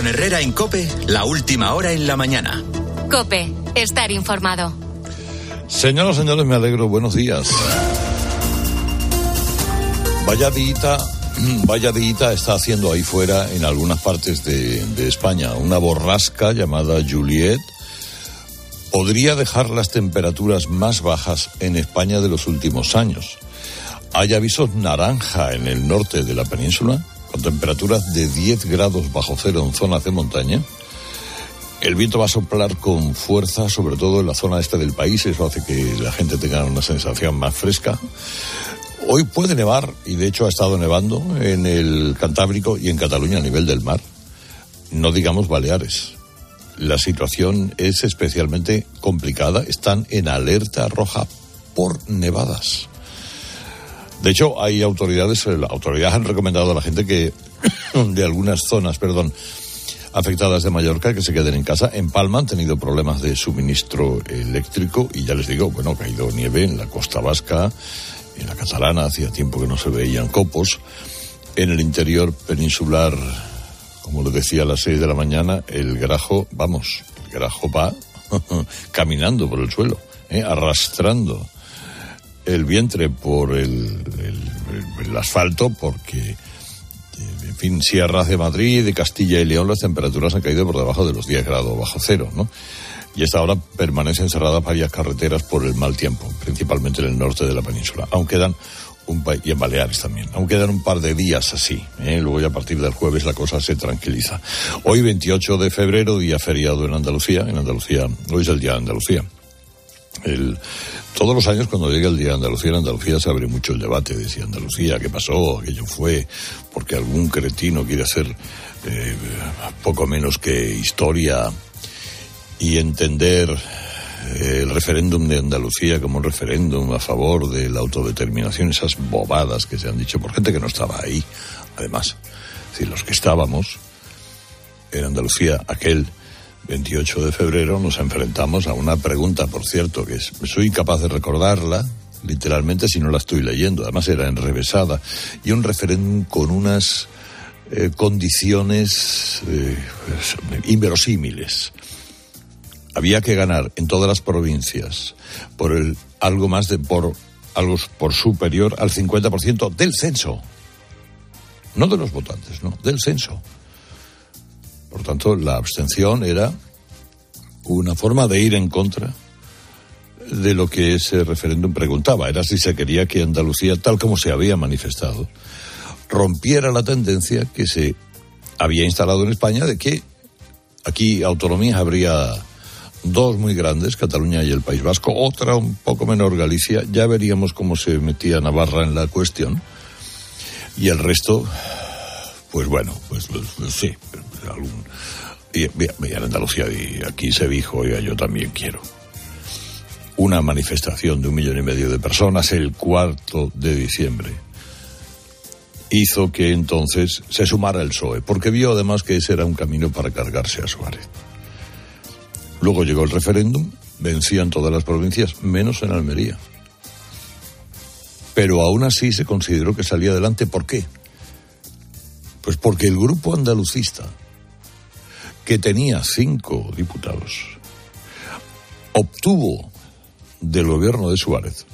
Con Herrera en Cope, la última hora en la mañana. Cope, estar informado. Señoras, señores, me alegro. Buenos días. Vaya dita, vaya dita está haciendo ahí fuera en algunas partes de, de España. Una borrasca llamada Juliet podría dejar las temperaturas más bajas en España de los últimos años. Hay avisos naranja en el norte de la península, con temperaturas de 10 grados bajo cero en zonas de montaña. El viento va a soplar con fuerza, sobre todo en la zona este del país, eso hace que la gente tenga una sensación más fresca. Hoy puede nevar, y de hecho ha estado nevando en el Cantábrico y en Cataluña a nivel del mar. No digamos Baleares. La situación es especialmente complicada. Están en alerta roja por nevadas. De hecho, hay autoridades, eh, las autoridades han recomendado a la gente que de algunas zonas, perdón, afectadas de Mallorca que se queden en casa. En Palma han tenido problemas de suministro eléctrico y ya les digo, bueno, ha caído nieve en la costa vasca, en la catalana, hacía tiempo que no se veían copos. En el interior peninsular, como les decía a las seis de la mañana, el grajo, vamos, el grajo va caminando por el suelo, ¿eh? arrastrando el vientre por el, asfalto porque en fin, sierras de Madrid, de Castilla y León, las temperaturas han caído por debajo de los 10 grados bajo cero, ¿no? Y hasta ahora permanecen cerradas varias carreteras por el mal tiempo, principalmente en el norte de la península. Aún quedan un y en Baleares también. Aún quedan un par de días así. ¿eh? Luego ya a partir del jueves la cosa se tranquiliza. Hoy 28 de febrero, día feriado en Andalucía. En Andalucía, hoy es el día de Andalucía. El, todos los años cuando llega el Día de Andalucía, en Andalucía se abre mucho el debate de si Andalucía, qué pasó, aquello fue, porque algún cretino quiere hacer eh, poco menos que historia y entender eh, el referéndum de Andalucía como un referéndum a favor de la autodeterminación, esas bobadas que se han dicho por gente que no estaba ahí, además. Es decir, los que estábamos en Andalucía, aquel 28 de febrero nos enfrentamos a una pregunta, por cierto, que soy incapaz de recordarla, literalmente, si no la estoy leyendo. Además era enrevesada. Y un referéndum con unas eh, condiciones eh, inverosímiles. Había que ganar en todas las provincias por el algo más de por algo por superior al 50% del censo. No de los votantes, no, del censo. Por tanto, la abstención era una forma de ir en contra de lo que ese referéndum preguntaba. Era si se quería que Andalucía, tal como se había manifestado, rompiera la tendencia que se había instalado en España de que aquí autonomías habría dos muy grandes, Cataluña y el País Vasco, otra un poco menor, Galicia. Ya veríamos cómo se metía Navarra en la cuestión. Y el resto, pues bueno, pues, pues, pues sí, algún, y, y Andalucía y aquí se dijo, oiga, yo también quiero. Una manifestación de un millón y medio de personas el cuarto de diciembre hizo que entonces se sumara el PSOE, porque vio además que ese era un camino para cargarse a Suárez. Luego llegó el referéndum, vencían todas las provincias, menos en Almería. Pero aún así se consideró que salía adelante. ¿Por qué? Pues porque el grupo andalucista, que tenía cinco diputados, obtuvo del gobierno de Suárez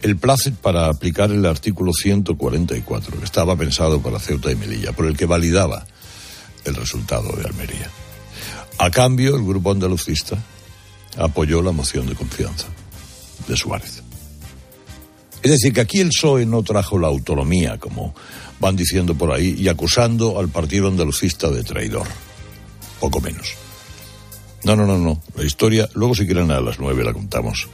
el placer para aplicar el artículo 144, que estaba pensado para Ceuta y Melilla, por el que validaba el resultado de Almería. A cambio, el grupo andalucista apoyó la moción de confianza de Suárez. Es decir, que aquí el PSOE no trajo la autonomía, como van diciendo por ahí, y acusando al partido andalucista de traidor. Poco menos. No, no, no, no. La historia, luego si quieren a las nueve la contamos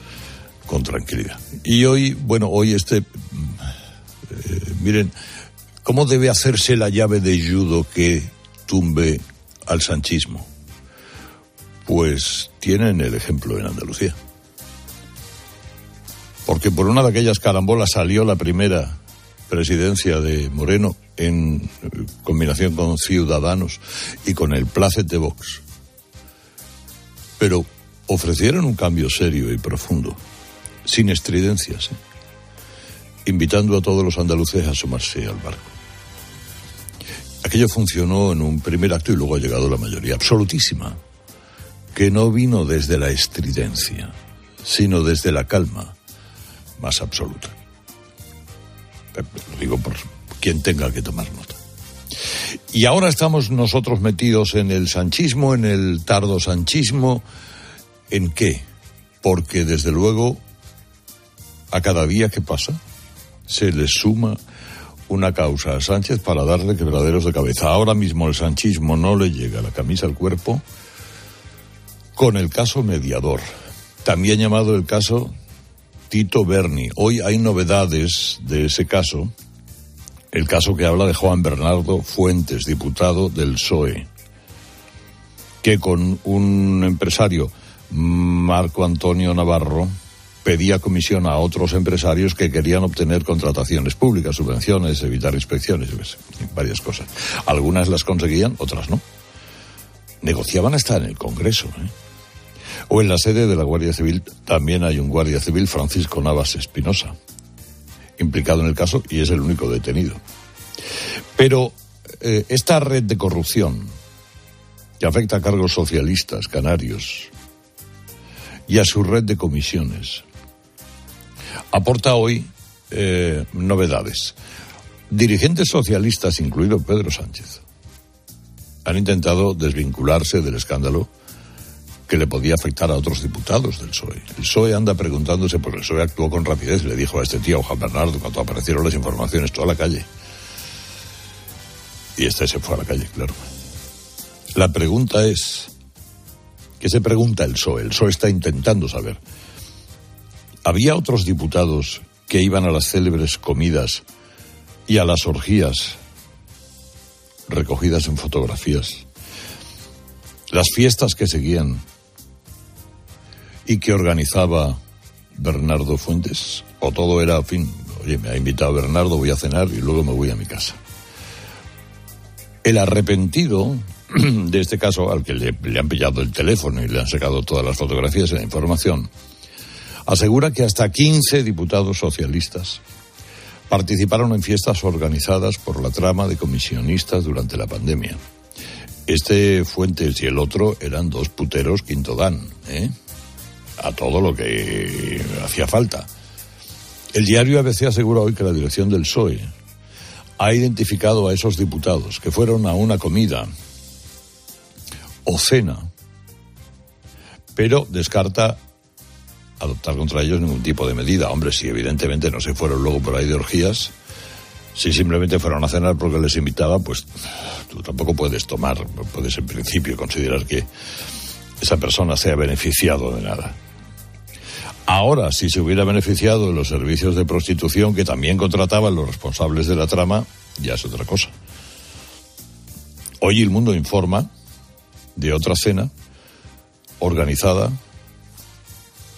con tranquilidad. Y hoy, bueno, hoy este, eh, miren, ¿cómo debe hacerse la llave de judo que tumbe al sanchismo? Pues tienen el ejemplo en Andalucía. Porque por una de aquellas carambolas salió la primera presidencia de Moreno en combinación con Ciudadanos y con el placet de Vox. Pero ofrecieron un cambio serio y profundo, sin estridencias, ¿eh? invitando a todos los andaluces a sumarse al barco. aquello funcionó en un primer acto y luego ha llegado la mayoría absolutísima, que no vino desde la estridencia, sino desde la calma más absoluta. Lo digo por quien tenga que tomar nota. Y ahora estamos nosotros metidos en el sanchismo, en el tardo sanchismo. ¿En qué? Porque desde luego a cada día que pasa se le suma una causa a Sánchez para darle quebraderos de cabeza. Ahora mismo el sanchismo no le llega la camisa al cuerpo con el caso mediador, también llamado el caso Tito Berni. Hoy hay novedades de ese caso el caso que habla de Juan Bernardo Fuentes, diputado del PSOE, que con un empresario, Marco Antonio Navarro, pedía comisión a otros empresarios que querían obtener contrataciones públicas, subvenciones, evitar inspecciones, varias cosas. Algunas las conseguían, otras no. Negociaban hasta en el Congreso. ¿eh? O en la sede de la Guardia Civil también hay un Guardia Civil, Francisco Navas Espinosa implicado en el caso y es el único detenido. Pero eh, esta red de corrupción que afecta a cargos socialistas canarios y a su red de comisiones aporta hoy eh, novedades. Dirigentes socialistas, incluido Pedro Sánchez, han intentado desvincularse del escándalo que le podía afectar a otros diputados del PSOE. El PSOE anda preguntándose, pues el PSOE actuó con rapidez, le dijo a este tío, Juan Bernardo, cuando aparecieron las informaciones, toda la calle. Y este se fue a la calle, claro. La pregunta es, ¿qué se pregunta el PSOE? El PSOE está intentando saber. ¿Había otros diputados que iban a las célebres comidas y a las orgías recogidas en fotografías? Las fiestas que seguían y que organizaba Bernardo Fuentes? ¿O todo era, en fin, oye, me ha invitado Bernardo, voy a cenar y luego me voy a mi casa? El arrepentido de este caso, al que le, han pillado el teléfono y le han sacado todas las fotografías y la información, asegura que hasta 15 diputados socialistas participaron en fiestas organizadas por la trama de comisionistas durante la pandemia. Este Fuentes y el otro eran dos puteros quinto dan, ¿eh? A todo lo que hacía falta. El diario ABC asegura hoy que la dirección del PSOE ha identificado a esos diputados que fueron a una comida o cena, pero descarta adoptar contra ellos ningún tipo de medida. Hombre, si evidentemente no se fueron luego por ahí de orgías, si simplemente fueron a cenar porque les invitaba, pues tú tampoco puedes tomar, puedes en principio considerar que esa persona sea beneficiado de nada. Ahora, si se hubiera beneficiado de los servicios de prostitución que también contrataban los responsables de la trama, ya es otra cosa. Hoy el mundo informa de otra cena organizada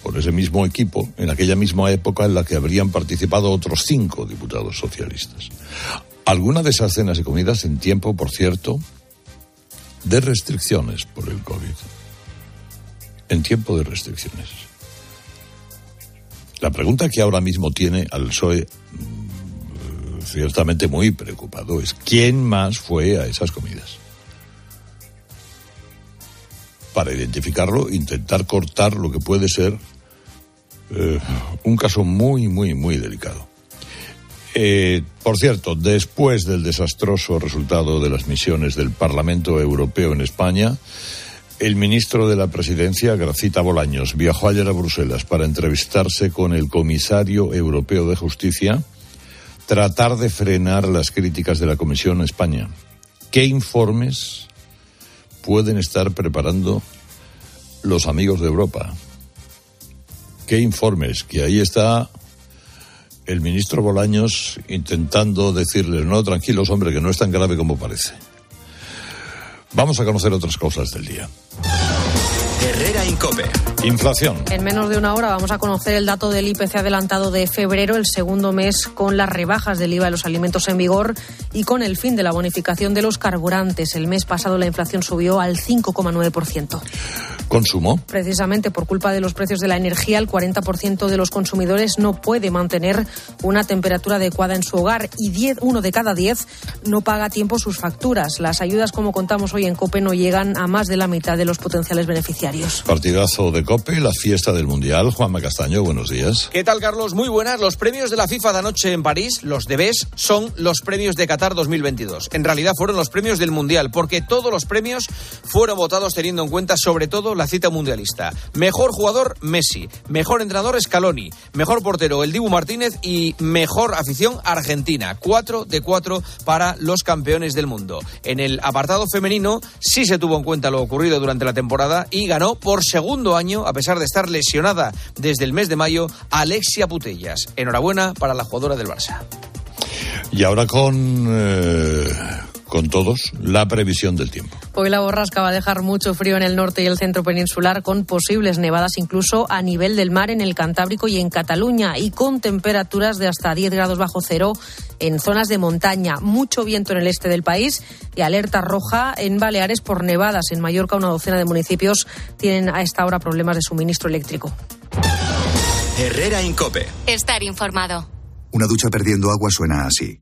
por ese mismo equipo en aquella misma época en la que habrían participado otros cinco diputados socialistas. Alguna de esas cenas y comidas en tiempo, por cierto, de restricciones por el COVID. En tiempo de restricciones. La pregunta que ahora mismo tiene al PSOE mm, ciertamente muy preocupado es ¿quién más fue a esas comidas? Para identificarlo, intentar cortar lo que puede ser eh, un caso muy, muy, muy delicado. Eh, por cierto, después del desastroso resultado de las misiones del Parlamento Europeo en España, el ministro de la Presidencia, Gracita Bolaños, viajó ayer a Bruselas para entrevistarse con el comisario europeo de Justicia, tratar de frenar las críticas de la Comisión a España. ¿Qué informes pueden estar preparando los amigos de Europa? ¿Qué informes? Que ahí está el ministro Bolaños intentando decirles, no, tranquilos, hombre, que no es tan grave como parece. Vamos a conocer otras cosas del día. Herrera Incope. Inflación. En menos de una hora vamos a conocer el dato del IPC adelantado de febrero, el segundo mes con las rebajas del IVA de los alimentos en vigor y con el fin de la bonificación de los carburantes. El mes pasado la inflación subió al 5,9%. Consumo. Precisamente por culpa de los precios de la energía, el 40% de los consumidores no puede mantener una temperatura adecuada en su hogar y 10, uno de cada 10 no paga a tiempo sus facturas. Las ayudas, como contamos hoy en COPE, no llegan a más de la mitad de los potenciales beneficiarios. Partidazo de COPE, la fiesta del Mundial. Juanma Castaño, buenos días. ¿Qué tal, Carlos? Muy buenas. Los premios de la FIFA de anoche en París, los de BES, son los premios de Qatar 2022. En realidad fueron los premios del Mundial, porque todos los premios fueron votados teniendo en cuenta sobre todo la cita mundialista. Mejor jugador, Messi. Mejor entrenador, Scaloni. Mejor portero, el Dibu Martínez. Y mejor afición, Argentina. Cuatro de cuatro para los campeones del mundo. En el apartado femenino sí se tuvo en cuenta lo ocurrido durante la temporada y ganó por segundo año, a pesar de estar lesionada desde el mes de mayo, Alexia Putellas. Enhorabuena para la jugadora del Barça. Y ahora con, eh, con todos la previsión del tiempo. Hoy la borrasca va a dejar mucho frío en el norte y el centro peninsular, con posibles nevadas incluso a nivel del mar en el Cantábrico y en Cataluña, y con temperaturas de hasta 10 grados bajo cero en zonas de montaña. Mucho viento en el este del país y alerta roja en Baleares por nevadas. En Mallorca, una docena de municipios tienen a esta hora problemas de suministro eléctrico. Herrera Incope. Estar informado. Una ducha perdiendo agua suena así.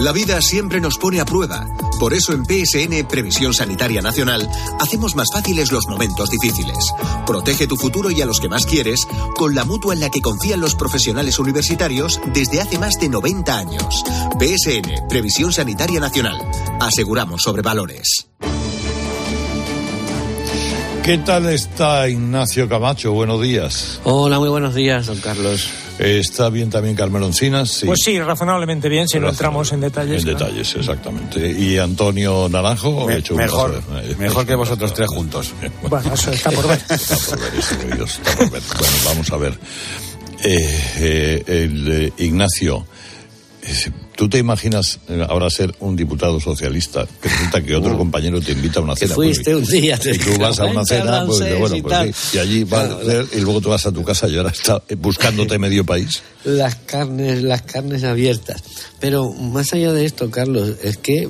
La vida siempre nos pone a prueba. Por eso en PSN Previsión Sanitaria Nacional hacemos más fáciles los momentos difíciles. Protege tu futuro y a los que más quieres con la mutua en la que confían los profesionales universitarios desde hace más de 90 años. PSN Previsión Sanitaria Nacional. Aseguramos sobre valores. ¿Qué tal está Ignacio Camacho? Buenos días. Hola, muy buenos días, don Carlos. ¿Está bien también Carmen Encinas? Sí. Pues sí, razonablemente bien, si no entramos en detalles. En detalles, exactamente. ¿Y Antonio Naranjo? Me- He hecho un mejor, mejor que vosotros tres juntos. Bueno, eso está por ver. Está por ver, eso, Dios, está por ver. Bueno, vamos a ver. Eh, eh, el, eh, Ignacio, ¿tú te imaginas eh, ahora ser un diputado socialista? Que resulta que otro compañero te invita a una Uh. Cena. fuiste pues, un día, te Y tú vas a una cena, pues, bueno, y pues tal. sí, y allí vas y luego te vas a tu casa y ahora está eh, buscándote medio país. Las carnes, las carnes abiertas. Pero más allá de esto, Carlos, es que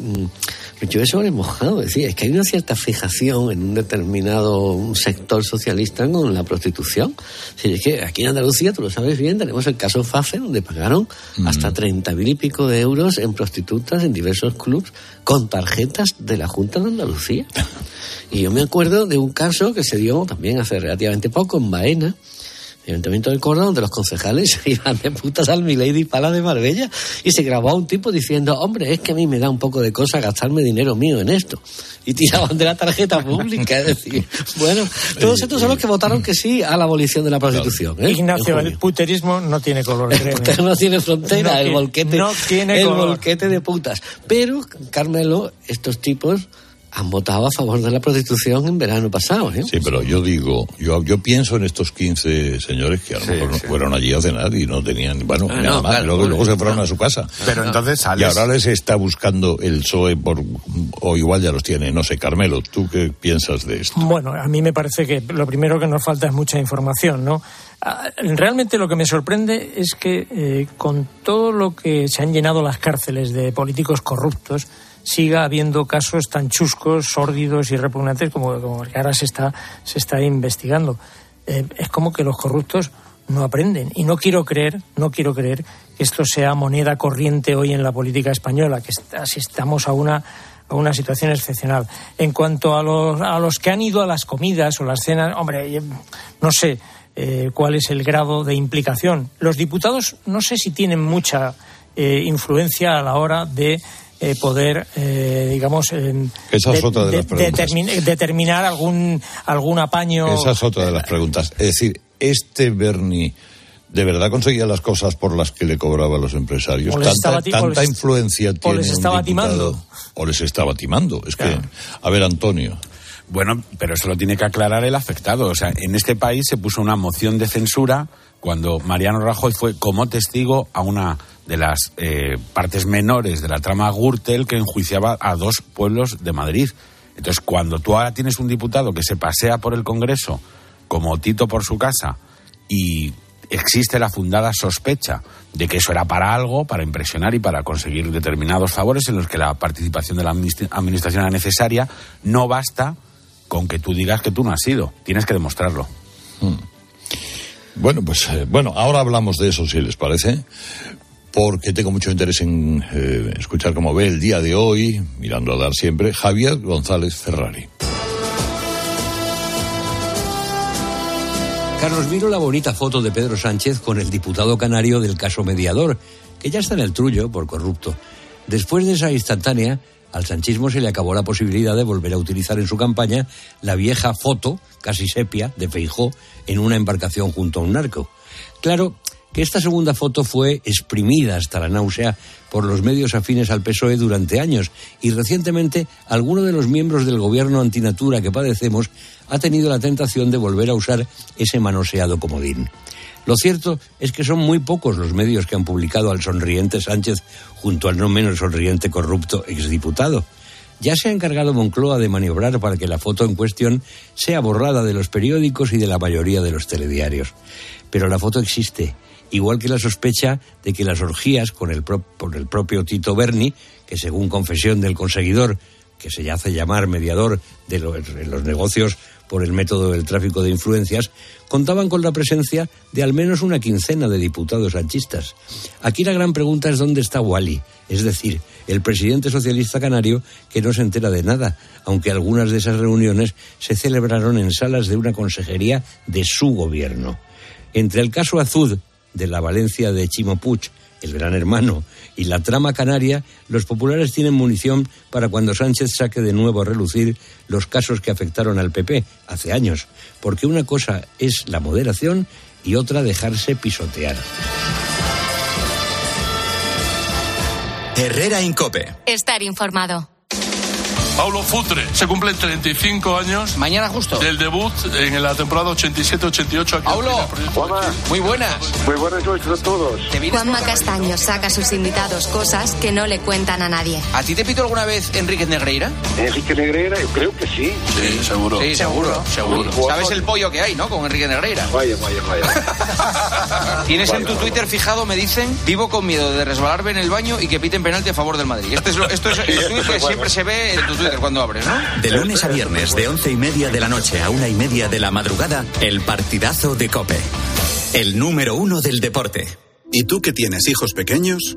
mm, yo he sobre mojado. Es decir, es que hay una cierta fijación en un determinado sector socialista con la prostitución. Es decir, es que aquí en Andalucía, tú lo sabes bien, tenemos el caso FAFE, donde pagaron hasta 30 mil y pico de euros en prostitutas en diversos clubs con tarjetas de la Junta de Andalucía. Y yo me acuerdo de un caso que se dio también hace relativamente poco en Baena, el Ayuntamiento del Córdoba, donde los concejales iban de putas al Milady Pala de Marbella y se grabó a un tipo diciendo, hombre, es que a mí me da un poco de cosa gastarme dinero mío en esto. Y tiraban de la tarjeta pública, es decir, bueno, todos estos son los que votaron que sí a la abolición de la prostitución. ¿eh? Ignacio, el puterismo no tiene color, créeme. Pero no tiene frontera No el tiene- volquete no tiene el color. volquete de putas pero Carmelo estos tipos han votado a favor de la prostitución en verano pasado ¿eh? Sí, pero yo digo, yo, yo pienso en estos 15 señores que a lo Sí, mejor no fueron allí a cenar y no tenían, bueno, Ah, nada no, más, claro, luego, bueno, luego se fueron no. a su casa. Pero entonces Y sales. ahora les está buscando el PSOE por, o igual ya los tiene, no sé, Carmelo, ¿tú qué piensas de esto? Bueno, a mí me parece que lo primero que nos falta es mucha información, ¿no? Ah, Realmente lo que me sorprende es que eh, con todo lo que se han llenado las cárceles de políticos corruptos, siga habiendo casos tan chuscos, sórdidos y repugnantes como, como el que ahora se está, se está investigando. Eh, es como que los corruptos no aprenden. Y no quiero creer, no quiero creer que esto sea moneda corriente hoy en la política española, que asistamos a una a una situación excepcional. En cuanto a los, a los que han ido a las comidas o las cenas, hombre, eh, no sé eh, cuál es el grado de implicación. Los diputados no sé si tienen mucha influencia a la hora de eh, poder, eh, digamos, Esa es otra de las preguntas. determin- determinar algún, algún apaño. Esa es otra de las preguntas. Es decir, este Bernie. ¿De verdad conseguía las cosas por las que le cobraba a los empresarios? O les ¿Tanta, o les- influencia o tiene les un estaba diputado? timando. O les estaba timando. Es que, a ver, Antonio. Bueno, pero eso lo tiene que aclarar el afectado. O sea, en este país se puso una moción de censura cuando Mariano Rajoy fue como testigo a una de las eh, partes menores de la trama Gürtel que enjuiciaba a dos pueblos de Madrid. Entonces, cuando tú ahora tienes un diputado que se pasea por el Congreso como Tito por su casa y existe la fundada sospecha de que eso era para algo, para impresionar y para conseguir determinados favores en los que la participación de la administ- administración era necesaria, no basta con que tú digas que tú no has sido, tienes que demostrarlo. Bueno, pues eh, bueno, ahora hablamos de eso, si les parece, porque tengo mucho interés en eh, escuchar cómo ve el día de hoy, mirando a dar siempre, Javier González Ferrari. Carlos, miro la bonita foto de Pedro Sánchez con el diputado canario del caso mediador, que ya está en el trullo por corrupto. Después de esa instantánea, al sanchismo se le acabó la posibilidad de volver a utilizar en su campaña la vieja foto, casi sepia, de Feijó en una embarcación junto a un narco. Claro que esta segunda foto fue exprimida hasta la náusea por los medios afines al PSOE durante años y recientemente alguno de los miembros del gobierno antinatura que padecemos ha tenido la tentación de volver a usar ese manoseado comodín. Lo cierto es que son muy pocos los medios que han publicado al sonriente Sánchez junto al no menos sonriente corrupto exdiputado. Ya se ha encargado Moncloa de maniobrar para que la foto en cuestión sea borrada de los periódicos y de la mayoría de los telediarios. Pero la foto existe, igual que la sospecha de que las orgías con el, pro- por el propio Tito Berni, que según confesión del conseguidor, que se hace llamar mediador de en los negocios por el método del tráfico de influencias, contaban con la presencia de al menos una quincena de diputados sanchistas. Aquí la gran pregunta es dónde está Wally, es decir, el presidente socialista canario que no se entera de nada, aunque algunas de esas reuniones se celebraron en salas de una consejería de su gobierno. Entre el caso Azud de la Valencia de Chimo Puig, el gran hermano, y la trama canaria, los populares tienen munición para cuando Sánchez saque de nuevo a relucir los casos que afectaron al PP hace años, porque una cosa es la moderación y otra dejarse pisotear. Herrera Incope. Estar informado. Paulo Futre, se cumplen 35 años. Mañana justo. Del debut en la temporada 87-88 aquí. Paulo, muy buenas. Muy buenas noches a todos. Juanma Castaño saca a sus invitados cosas que no le cuentan a nadie. ¿A ti te pito alguna vez Enrique Negreira? Enrique Negreira, yo creo que sí. Sí, seguro. Sí, seguro, seguro. Seguro. ¿Sabes el pollo que hay, no? Con Enrique Negreira. Vaya, vaya, vaya. Tienes en tu vaya. Twitter fijado, me dicen, vivo con miedo de resbalarme en el baño y que piten penalti a favor del Madrid. Este es lo- esto es el que siempre se ve en tu Twitter cuando abres, ¿no? De lunes a viernes, de once y media de la noche a una y media de la madrugada, el partidazo de Cope. El número uno del deporte. ¿Y tú que tienes hijos pequeños?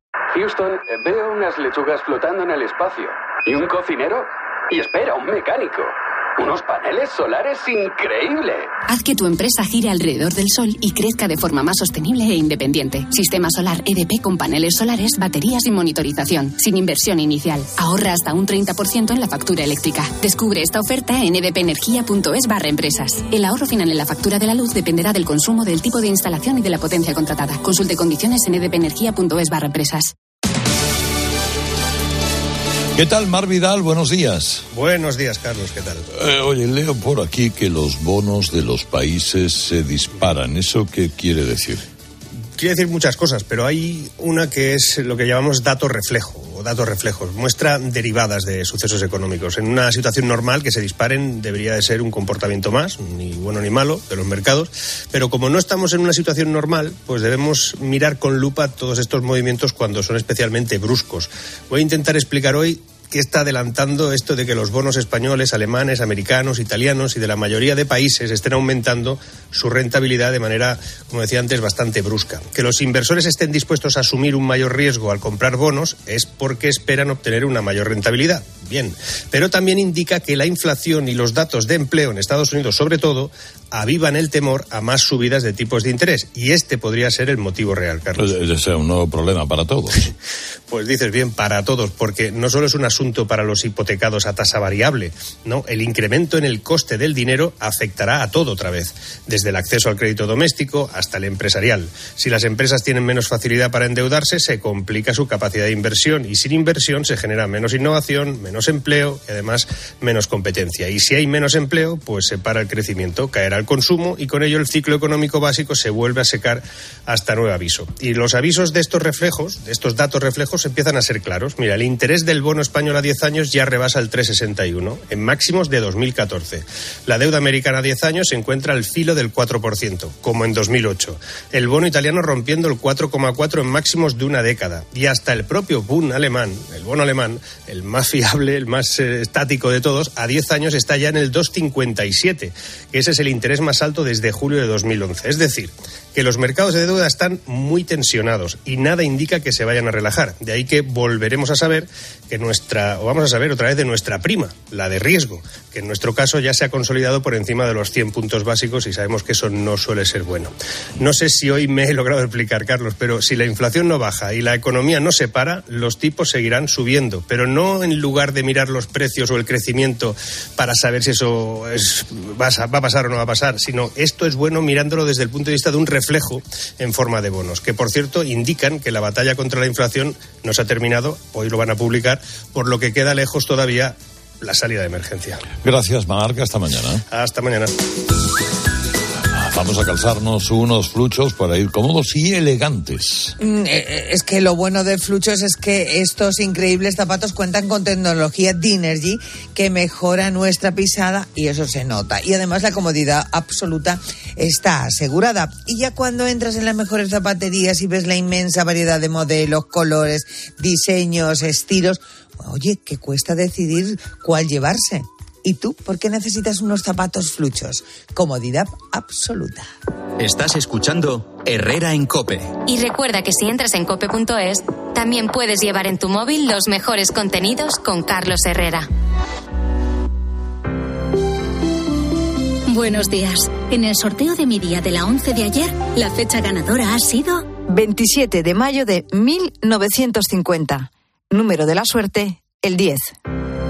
Houston, veo unas lechugas flotando en el espacio. ¿Y un cocinero? Y espera, un mecánico. Unos paneles solares increíbles. Haz que tu empresa gire alrededor del sol y crezca de forma más sostenible e independiente. Sistema solar EDP con paneles solares, baterías y monitorización, sin inversión inicial. Ahorra hasta un 30% en la factura eléctrica. Descubre esta oferta en edpenergia.es barra empresas. El ahorro final en la factura de la luz dependerá del consumo, del tipo de instalación y de la potencia contratada. Consulte condiciones en edpenergia.es barra empresas. ¿Qué tal, Mar Vidal? Buenos días. Buenos días, Carlos, ¿qué tal? Eh, oye, leo por aquí que los bonos de los países se disparan. ¿Eso qué quiere decir? Quiere decir muchas cosas, pero hay una que es lo que llamamos dato reflejo o datos reflejos. Muestra derivadas de sucesos económicos. En una situación normal que se disparen debería de ser un comportamiento más, ni bueno ni malo, de los mercados. Pero como no estamos en una situación normal, pues debemos mirar con lupa todos estos movimientos cuando son especialmente bruscos. Voy a intentar explicar hoy ¿Qué está adelantando esto de que los bonos españoles, alemanes, americanos, italianos y de la mayoría de países estén aumentando su rentabilidad de manera, como decía antes, bastante brusca. Que los inversores estén dispuestos a asumir un mayor riesgo al comprar bonos es porque esperan obtener una mayor rentabilidad. Bien, pero también indica que la inflación y los datos de empleo en Estados Unidos, sobre todo, avivan el temor a más subidas de tipos de interés. Y este podría ser el motivo real, Carlos. Pues, ese es un nuevo problema para todos. pues dices bien, para todos, porque no solo es un asunto para los hipotecados a tasa variable, no, el incremento en el coste del dinero afectará a todo otra vez, desde el acceso al crédito doméstico hasta el empresarial. Si las empresas tienen menos facilidad para endeudarse, se complica su capacidad de inversión y sin inversión se genera menos innovación, menos empleo y además menos competencia. Y si hay menos empleo, pues se para el crecimiento, caerá el consumo y con ello el ciclo económico básico se vuelve a secar hasta nuevo aviso. Y los avisos de estos reflejos, de estos datos reflejos, empiezan a ser claros. Mira, el interés del bono español a 10 años ya rebasa el 3,61 en máximos de 2014. La deuda americana a 10 años se encuentra al filo del 4%, como en 2008. El bono italiano rompiendo el 4,4 en máximos de una década. Y hasta el propio Bund alemán, el bono alemán, el más fiable el más eh, estático de todos, a 10 años está ya en el 2,57, que ese es el interés más alto desde julio de 2011. Es decir, que los mercados de deuda están muy tensionados y nada indica que se vayan a relajar. De ahí que volveremos a saber que nuestra, o vamos a saber otra vez de nuestra prima, la de riesgo, que en nuestro caso ya se ha consolidado por encima de los 100 puntos básicos y sabemos que eso no suele ser bueno. No sé si hoy me he logrado explicar, Carlos, pero si la inflación no baja y la economía no se para, los tipos seguirán subiendo, pero no en lugar de mirar los precios o el crecimiento para saber si eso va a pasar o no va a pasar, sino esto es bueno mirándolo desde el punto de vista de un reflejo en forma de bonos, que por cierto indican que la batalla contra la inflación no se ha terminado, hoy lo van a publicar, por lo que queda lejos todavía la salida de emergencia. Gracias, Marc. Hasta mañana. Hasta mañana. Vamos a calzarnos unos fluchos para ir cómodos y elegantes. Mm, eh, eh, Es que lo bueno de Fluchos es que estos increíbles zapatos cuentan con tecnología Dinergy que mejora nuestra pisada y eso se nota. Y además la comodidad absoluta está asegurada. Y ya cuando entras en las mejores zapaterías y ves la inmensa variedad de modelos, colores, diseños, estilos, oye, que cuesta decidir cuál llevarse. ¿Y tú por qué necesitas unos zapatos fluchos? Comodidad absoluta. Estás escuchando Herrera en Cope. Y recuerda que si entras en cope.es, también puedes llevar en tu móvil los mejores contenidos con Carlos Herrera. Buenos días. En el sorteo de mi día de la 11 de ayer, la fecha ganadora ha sido 27 de mayo de 1950. Número de la suerte, el 10.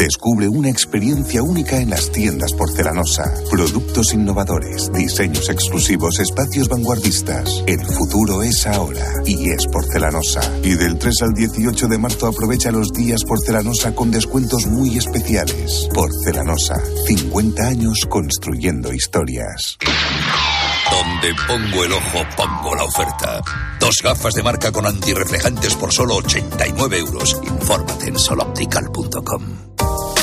Descubre una experiencia única en las tiendas porcelanosa. Productos innovadores, diseños exclusivos, espacios vanguardistas. El futuro es ahora y es porcelanosa. Y del 3 al 18 de marzo aprovecha los días porcelanosa con descuentos muy especiales. Porcelanosa, 50 años construyendo historias. Donde pongo el ojo, pongo la oferta. Dos gafas de marca con antirreflejantes por solo 89 euros. Infórmate en soloptical.com.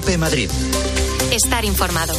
Cope Madrid. Estar informado.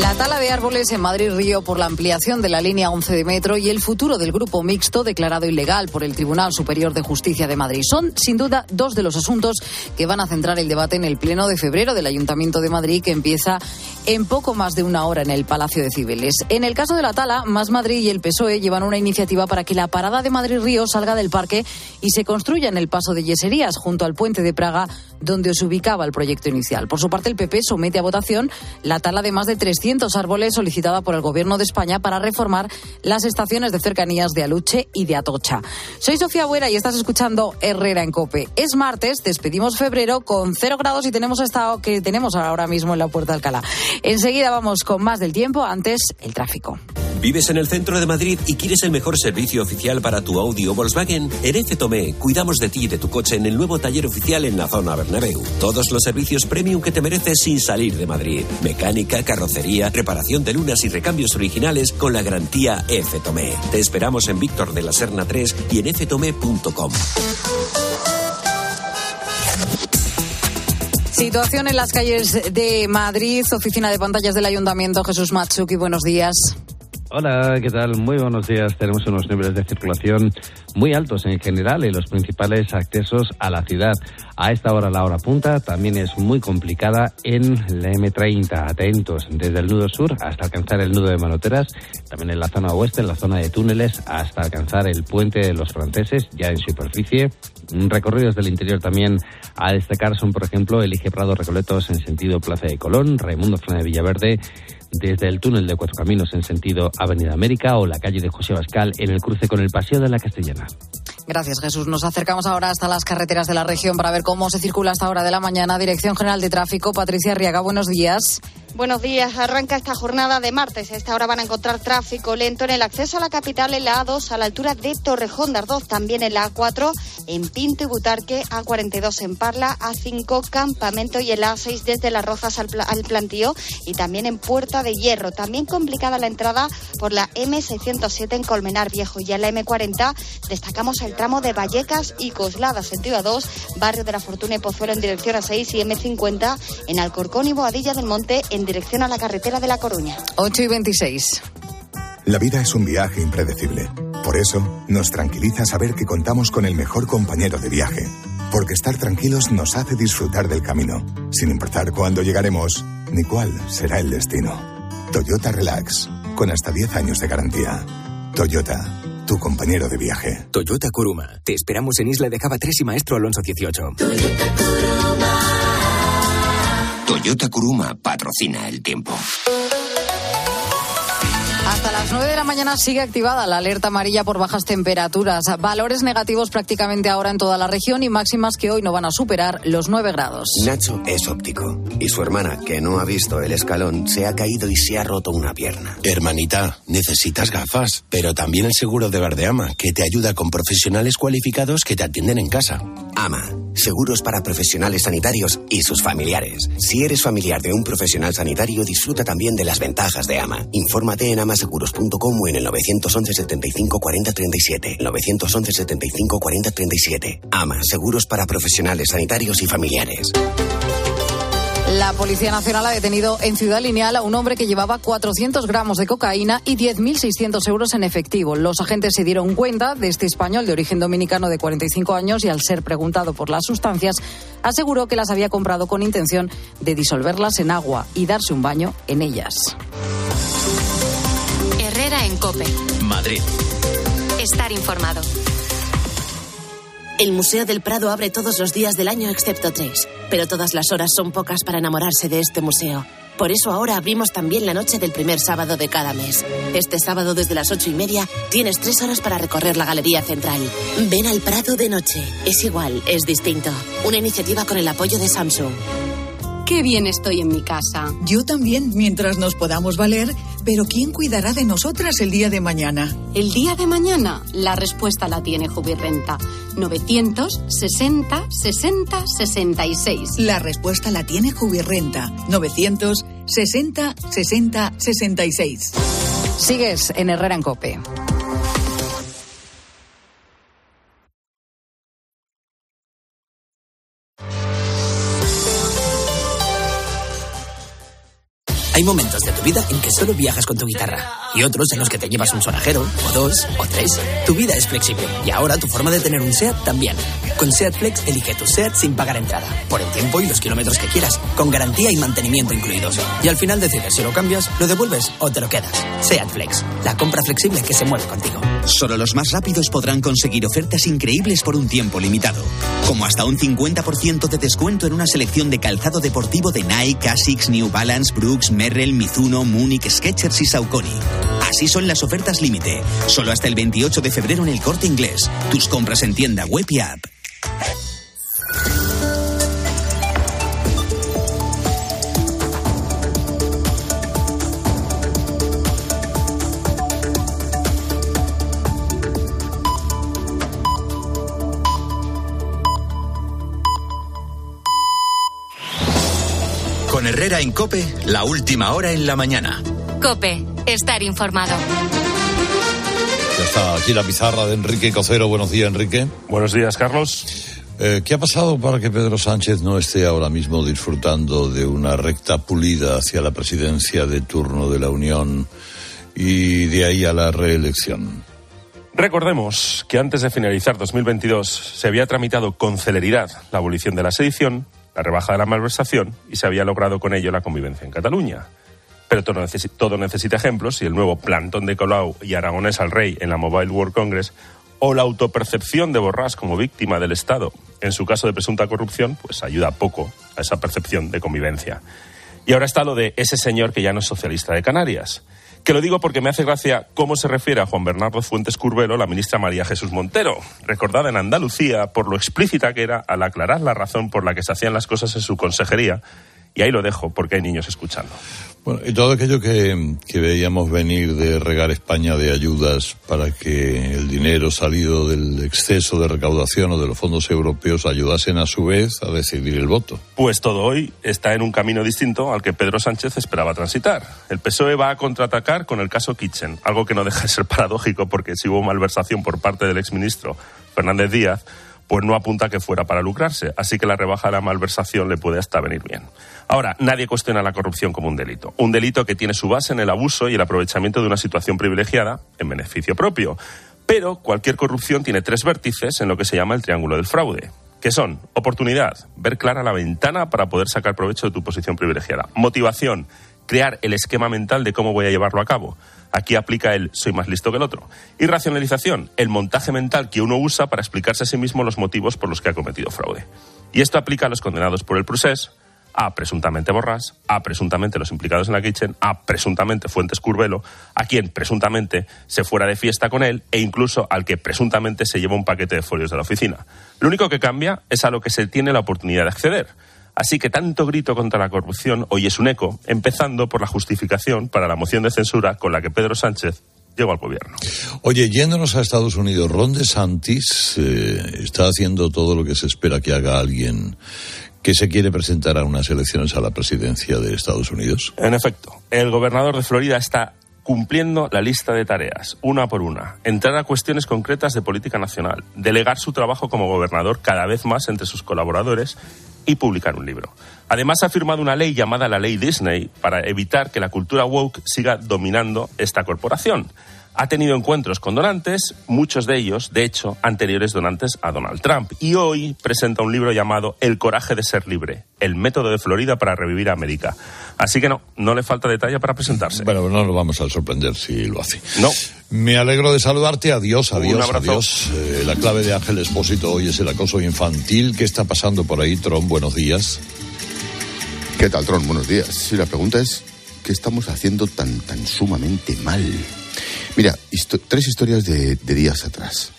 La tala de árboles en Madrid-Río por la ampliación de la línea 11 de metro y el futuro del grupo mixto declarado ilegal por el Tribunal Superior de Justicia de Madrid son, sin duda, dos de los asuntos que van a centrar el debate en el Pleno de febrero del Ayuntamiento de Madrid, que empieza en poco más de una hora en el Palacio de Cibeles. En el caso de la tala, Más Madrid y el PSOE llevan una iniciativa para que la parada de Madrid-Río salga del parque y se construya en el paso de Yeserías, junto al puente de Praga, donde se ubicaba el proyecto inicial. Por su parte, el PP somete a votación la tala de más de 300 árboles solicitada por el Gobierno de España para reformar las estaciones de cercanías de Aluche y de Atocha. Soy Sofía Buera y estás escuchando Herrera en Cope. Es martes, despedimos febrero con cero grados y tenemos estado que tenemos ahora mismo en la Puerta de Alcalá. Enseguida vamos con más del tiempo, antes el tráfico. ¿Vives en el centro de Madrid y quieres el mejor servicio oficial para tu Audi o Volkswagen? En F Tomé cuidamos de ti y de tu coche en el nuevo taller oficial en la zona Bernabéu. Todos los servicios premium que te mereces sin salir de Madrid. Mecánica, carrocería, reparación de lunas y recambios originales con la garantía F Tomé. Te esperamos en Víctor de la Serna 3 y en ftomé.com. Situación en las calles de Madrid, oficina de pantallas del Ayuntamiento, Jesús Matsuki, buenos días. Hola, ¿qué tal? Muy buenos días. Tenemos unos niveles de circulación muy altos en general en los principales accesos a la ciudad. A esta hora, la hora punta, también es muy complicada en la M30. Atentos, desde el nudo sur hasta alcanzar el nudo de Manoteras, también en la zona oeste, en la zona de túneles, hasta alcanzar el puente de los franceses, ya en superficie. Recorridos del interior también a destacar son, por ejemplo, Elige Prado Recoletos en sentido Plaza de Colón, Raimundo de Villaverde, desde el túnel de Cuatro Caminos en sentido Avenida América o la calle de José Bascal en el cruce con el Paseo de la Castellana. Gracias, Jesús. Nos acercamos ahora hasta las carreteras de la región para ver cómo se circula hasta hora de la mañana. Dirección General de Tráfico, Patricia Arriaga, buenos días. Buenos días. Arranca esta jornada de martes. A esta hora van a encontrar tráfico lento en el acceso a la capital en la A2 a la altura de Torrejón de Ardoz, también en la A4 en Pinto y Butarque, A42 en Parla, A5 Campamento y el A6 desde Las Rozas al, al Plantío y también en Puerta de Hierro. También complicada la entrada por la M607 en Colmenar Viejo y en la M40 destacamos el tramo de Vallecas y Coslada, sentido A2, Barrio de la Fortuna y Pozuelo en dirección A6 y M50 en Alcorcón y Boadilla del Monte en dirección a la carretera de La Coruña. 8 y 26. La vida es un viaje impredecible. Por eso, nos tranquiliza saber que contamos con el mejor compañero de viaje. Porque estar tranquilos nos hace disfrutar del camino, sin importar cuándo llegaremos ni cuál será el destino. Toyota Relax, con hasta 10 años de garantía. Toyota, tu compañero de viaje. Toyota Kuruma. Te esperamos en Isla de Java 3 y Maestro Alonso 18. Toyota Kuruma patrocina el tiempo. Hasta las 9 de la mañana sigue activada la alerta amarilla por bajas temperaturas. Valores negativos prácticamente ahora en toda la región y máximas que hoy no van a superar los 9 grados. Nacho es óptico y su hermana, que no ha visto el escalón, se ha caído y se ha roto una pierna. Hermanita, necesitas gafas, pero también el seguro de Verdeama, que te ayuda con profesionales cualificados que te atienden en casa. AMA, seguros para profesionales sanitarios y sus familiares. Si eres familiar de un profesional sanitario, disfruta también de las ventajas de AMA. Infórmate en amaseguros.com o en el 911 75 40 37. 911 75 40 37. AMA, seguros para profesionales sanitarios y familiares. La Policía Nacional ha detenido en Ciudad Lineal a un hombre que llevaba 400 gramos de cocaína y 10.600 euros en efectivo. Los agentes se dieron cuenta de este español de origen dominicano de 45 años y al ser preguntado por las sustancias, aseguró que las había comprado con intención de disolverlas en agua y darse un baño en ellas. Herrera en Cope. Madrid. Estar informado. El Museo del Prado abre todos los días del año excepto tres, pero todas las horas son pocas para enamorarse de este museo. Por eso ahora abrimos también la noche del primer sábado de cada mes. Este sábado desde las ocho y media tienes tres horas para recorrer la Galería Central. Ven al Prado de noche. Es igual, es distinto. Una iniciativa con el apoyo de Samsung. Qué bien estoy en mi casa. Yo también, mientras nos podamos valer, pero ¿quién cuidará de nosotras el día de mañana? El día de mañana, la respuesta la tiene Jubirrenta. 960 60 66. La respuesta la tiene Jubirrenta. 960 60 66. Sigues en Herrera en Cope. Hay momentos de tu vida en que solo viajas con tu guitarra y otros en los que te llevas un sonajero, o dos, o tres. Tu vida es flexible y ahora tu forma de tener un SEAT también. Con SEAT Flex elige tu SEAT sin pagar entrada, por el tiempo y los kilómetros que quieras, con garantía y mantenimiento incluidos. Y al final decides si lo cambias, lo devuelves o te lo quedas. SEAT Flex, la compra flexible que se mueve contigo. Solo los más rápidos podrán conseguir ofertas increíbles por un tiempo limitado, como hasta un 50% de descuento en una selección de calzado deportivo de Nike, Asics, New Balance, Brooks, Merrell, Mizuno, Munich, Skechers y Saucony. Así son las ofertas límite, solo hasta el 28 de febrero en el Corte Inglés. Tus compras en tienda web y app. Con Herrera en Cope, la última hora en la mañana. Cope, estar informado. Ya está aquí la pizarra de Enrique Cocero. Buenos días, Enrique. Buenos días, Carlos. Eh, ¿Qué ha pasado para que Pedro Sánchez no esté ahora mismo disfrutando de una recta pulida hacia la presidencia de turno de la Unión y de ahí a la reelección? Recordemos que antes de finalizar 2022 se había tramitado con celeridad la abolición de la sedición, la rebaja de la malversación y se había logrado con ello la convivencia en Cataluña. Pero todo, necesi todo necesita ejemplos y el nuevo plantón de Colau y Aragonés al Rey en la Mobile World Congress o la autopercepción de Borrás como víctima del Estado en su caso de presunta corrupción, pues ayuda poco a esa percepción de convivencia. Y ahora está lo de ese señor que ya no es socialista de Canarias. Que lo digo porque me hace gracia cómo se refiere a Juan Bernardo Fuentes Curbelo la ministra María Jesús Montero, recordada en Andalucía por lo explícita que era al aclarar la razón por la que se hacían las cosas en su consejería. Y ahí lo dejo porque hay niños escuchando. Bueno, y todo aquello que, que, veíamos venir de regar España de ayudas para que el dinero salido del exceso de recaudación o de los fondos europeos ayudasen a su vez a decidir el voto. Pues todo hoy está en un camino distinto al que Pedro Sánchez esperaba transitar. El PSOE va a contraatacar con el caso Kitchen, algo que no deja de ser paradójico porque si hubo malversación por parte del exministro Fernández Díaz, pues no apunta que fuera para lucrarse. Así que la rebaja de la malversación le puede hasta venir bien. Ahora, nadie cuestiona la corrupción como un delito. Un delito que tiene su base en el abuso y el aprovechamiento de una situación privilegiada en beneficio propio. Pero cualquier corrupción tiene tres vértices en lo que se llama el triángulo del fraude. que son? Oportunidad, ver clara la ventana para poder sacar provecho de tu posición privilegiada. Motivación, crear el esquema mental de cómo voy a llevarlo a cabo. Aquí aplica el soy más listo que el otro. Y racionalización, el montaje mental que uno usa para explicarse a sí mismo los motivos por los que ha cometido fraude. Y esto aplica a los condenados por el procés, a presuntamente Borrás, a presuntamente los implicados en la Kitchen, a presuntamente Fuentes Curvelo, a quien presuntamente se fuera de fiesta con él e incluso al que presuntamente se lleva un paquete de folios de la oficina. Lo único que cambia es a lo que se tiene la oportunidad de acceder. Así que tanto grito contra la corrupción hoy es un eco, empezando por la justificación para la moción de censura con la que Pedro Sánchez llegó al gobierno. Oye, yéndonos a Estados Unidos, Ron DeSantis eh, está haciendo todo lo que se espera que haga alguien que se quiere presentar a unas elecciones a la presidencia de Estados Unidos. En efecto, el gobernador de Florida está cumpliendo la lista de tareas, una por una, entrar a cuestiones concretas de política nacional, delegar su trabajo como gobernador cada vez más entre sus colaboradores y publicar un libro. Además, ha firmado una ley llamada la Ley Disney para evitar que la cultura woke siga dominando esta corporación. Ha tenido encuentros con donantes, muchos de ellos, de hecho, anteriores donantes a Donald Trump. Y hoy presenta un libro llamado El coraje de ser libre, el método de Florida para revivir a América. Así que no, no le falta detalle para presentarse. Bueno, no lo vamos a sorprender si lo hace. No. Me alegro de saludarte. Adiós, adiós, Un abrazo. adiós. Eh, la clave de Ángel Espósito hoy es el acoso infantil. ¿Qué está pasando por ahí, Tron? Buenos días. ¿Qué tal, Tron? Buenos días. Sí, la pregunta es, ¿qué estamos haciendo tan, tan sumamente mal? Mira, tres historias de, de días atrás.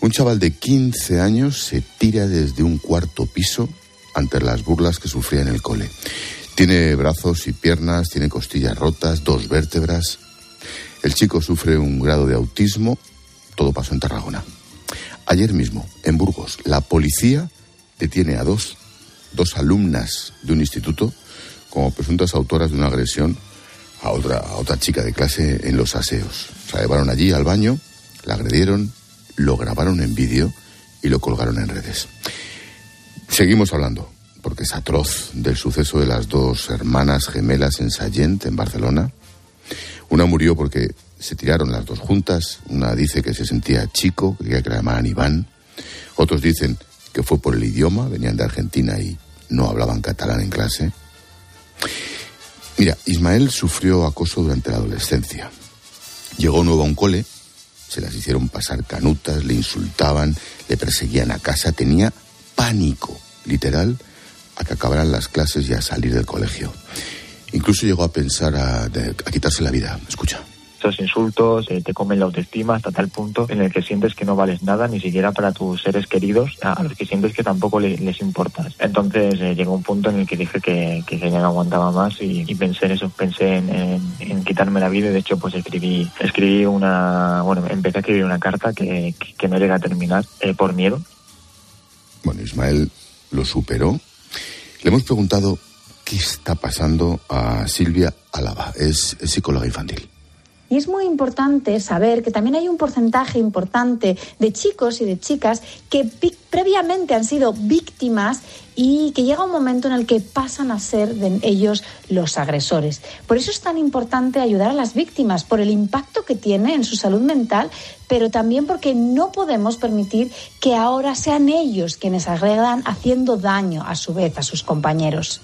Un chaval de 15 años se tira desde un cuarto piso ante las burlas que sufría en el cole. Tiene brazos y piernas, tiene costillas rotas, dos vértebras. El chico sufre un grado de autismo. Todo pasó en Tarragona. Ayer mismo, en Burgos, la policía detiene a dos, dos alumnas de un instituto como presuntas autoras de una agresión a otra, a otra chica de clase en los aseos. La llevaron allí al baño, la agredieron, lo grabaron en vídeo y lo colgaron en redes. Seguimos hablando porque es atroz, del suceso de las dos hermanas gemelas en Sallent, en Barcelona. Una murió porque se tiraron las dos juntas. Una dice que se sentía chico, que que la llamaran Iván. Otros dicen que fue por el idioma, venían de Argentina y no hablaban catalán en clase. Mira, Ismael sufrió acoso durante la adolescencia. Llegó nuevo a un cole, se las hicieron pasar canutas, le insultaban, le perseguían a casa, tenía pánico, literal, a que acabaran las clases y a salir del colegio. Incluso llegó a pensar a, a quitarse la vida. Escucha. Estos insultos eh, te comen la autoestima hasta tal punto en el que sientes que no vales nada, ni siquiera para tus seres queridos, a los que sientes que tampoco les importas. Entonces eh, llegó un punto en el que dije que, que, ya no aguantaba más y, pensé en eso, pensé en, quitarme la vida y de hecho pues escribí, escribí una, bueno, empecé a escribir una carta que, que no llega a terminar eh, por miedo. Bueno, Ismael lo superó. Le hemos preguntado qué está pasando a Silvia Álava, es psicóloga infantil. Y es muy importante saber que también hay un porcentaje importante de chicos y de chicas que previamente han sido víctimas y que llega un momento en el que pasan a ser de ellos los agresores. Por eso es tan importante ayudar a las víctimas, por el impacto que tiene en su salud mental, pero también porque no podemos permitir que ahora sean ellos quienes agredan haciendo daño a su vez a sus compañeros.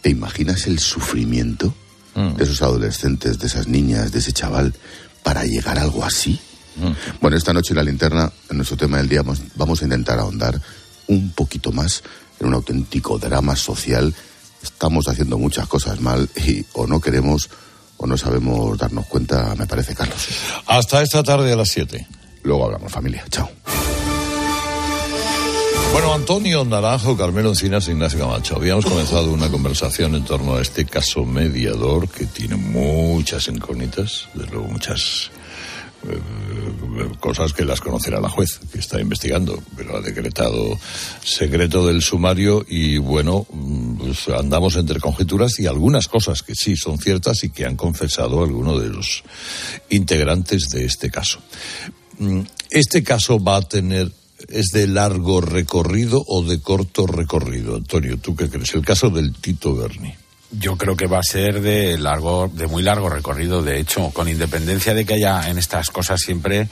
¿Te imaginas el sufrimiento? De esos adolescentes, de esas niñas, de ese chaval, para llegar a algo así? Bueno, esta noche en la linterna, en nuestro tema del día, vamos a intentar ahondar un poquito más en un auténtico drama social. Estamos haciendo muchas cosas mal y o no queremos o no sabemos darnos cuenta, me parece, Carlos. Hasta esta tarde a las 7. Luego hablamos, familia. Chao. Bueno, Antonio Naranjo, Carmelo Encinas, Ignacio Camacho. Habíamos comenzado una conversación en torno a este caso mediador que tiene muchas incógnitas, desde luego muchas eh, cosas que las conocerá la juez, que está investigando, pero ha decretado secreto del sumario y bueno, pues andamos entre conjeturas y algunas cosas que sí son ciertas y que han confesado algunos de los integrantes de este caso. Este caso va a tener es de largo recorrido o de corto recorrido? Antonio, ¿tú qué crees? El caso del Tito Berni. Yo creo que va a ser de largo, de muy largo recorrido. De hecho, con independencia de que haya en estas cosas siempre,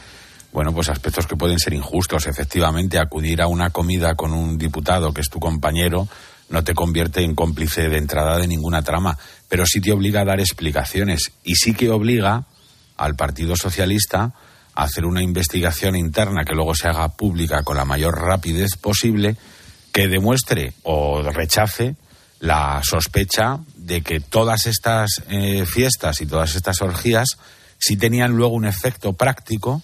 bueno, pues aspectos que pueden ser injustos. Efectivamente, acudir a una comida con un diputado que es tu compañero no te convierte en cómplice de entrada de ninguna trama, pero sí te obliga a dar explicaciones y sí que obliga al Partido Socialista hacer una investigación interna que luego se haga pública con la mayor rapidez posible, que demuestre o rechace la sospecha de que todas estas eh, fiestas y todas estas orgías sí tenían luego un efecto práctico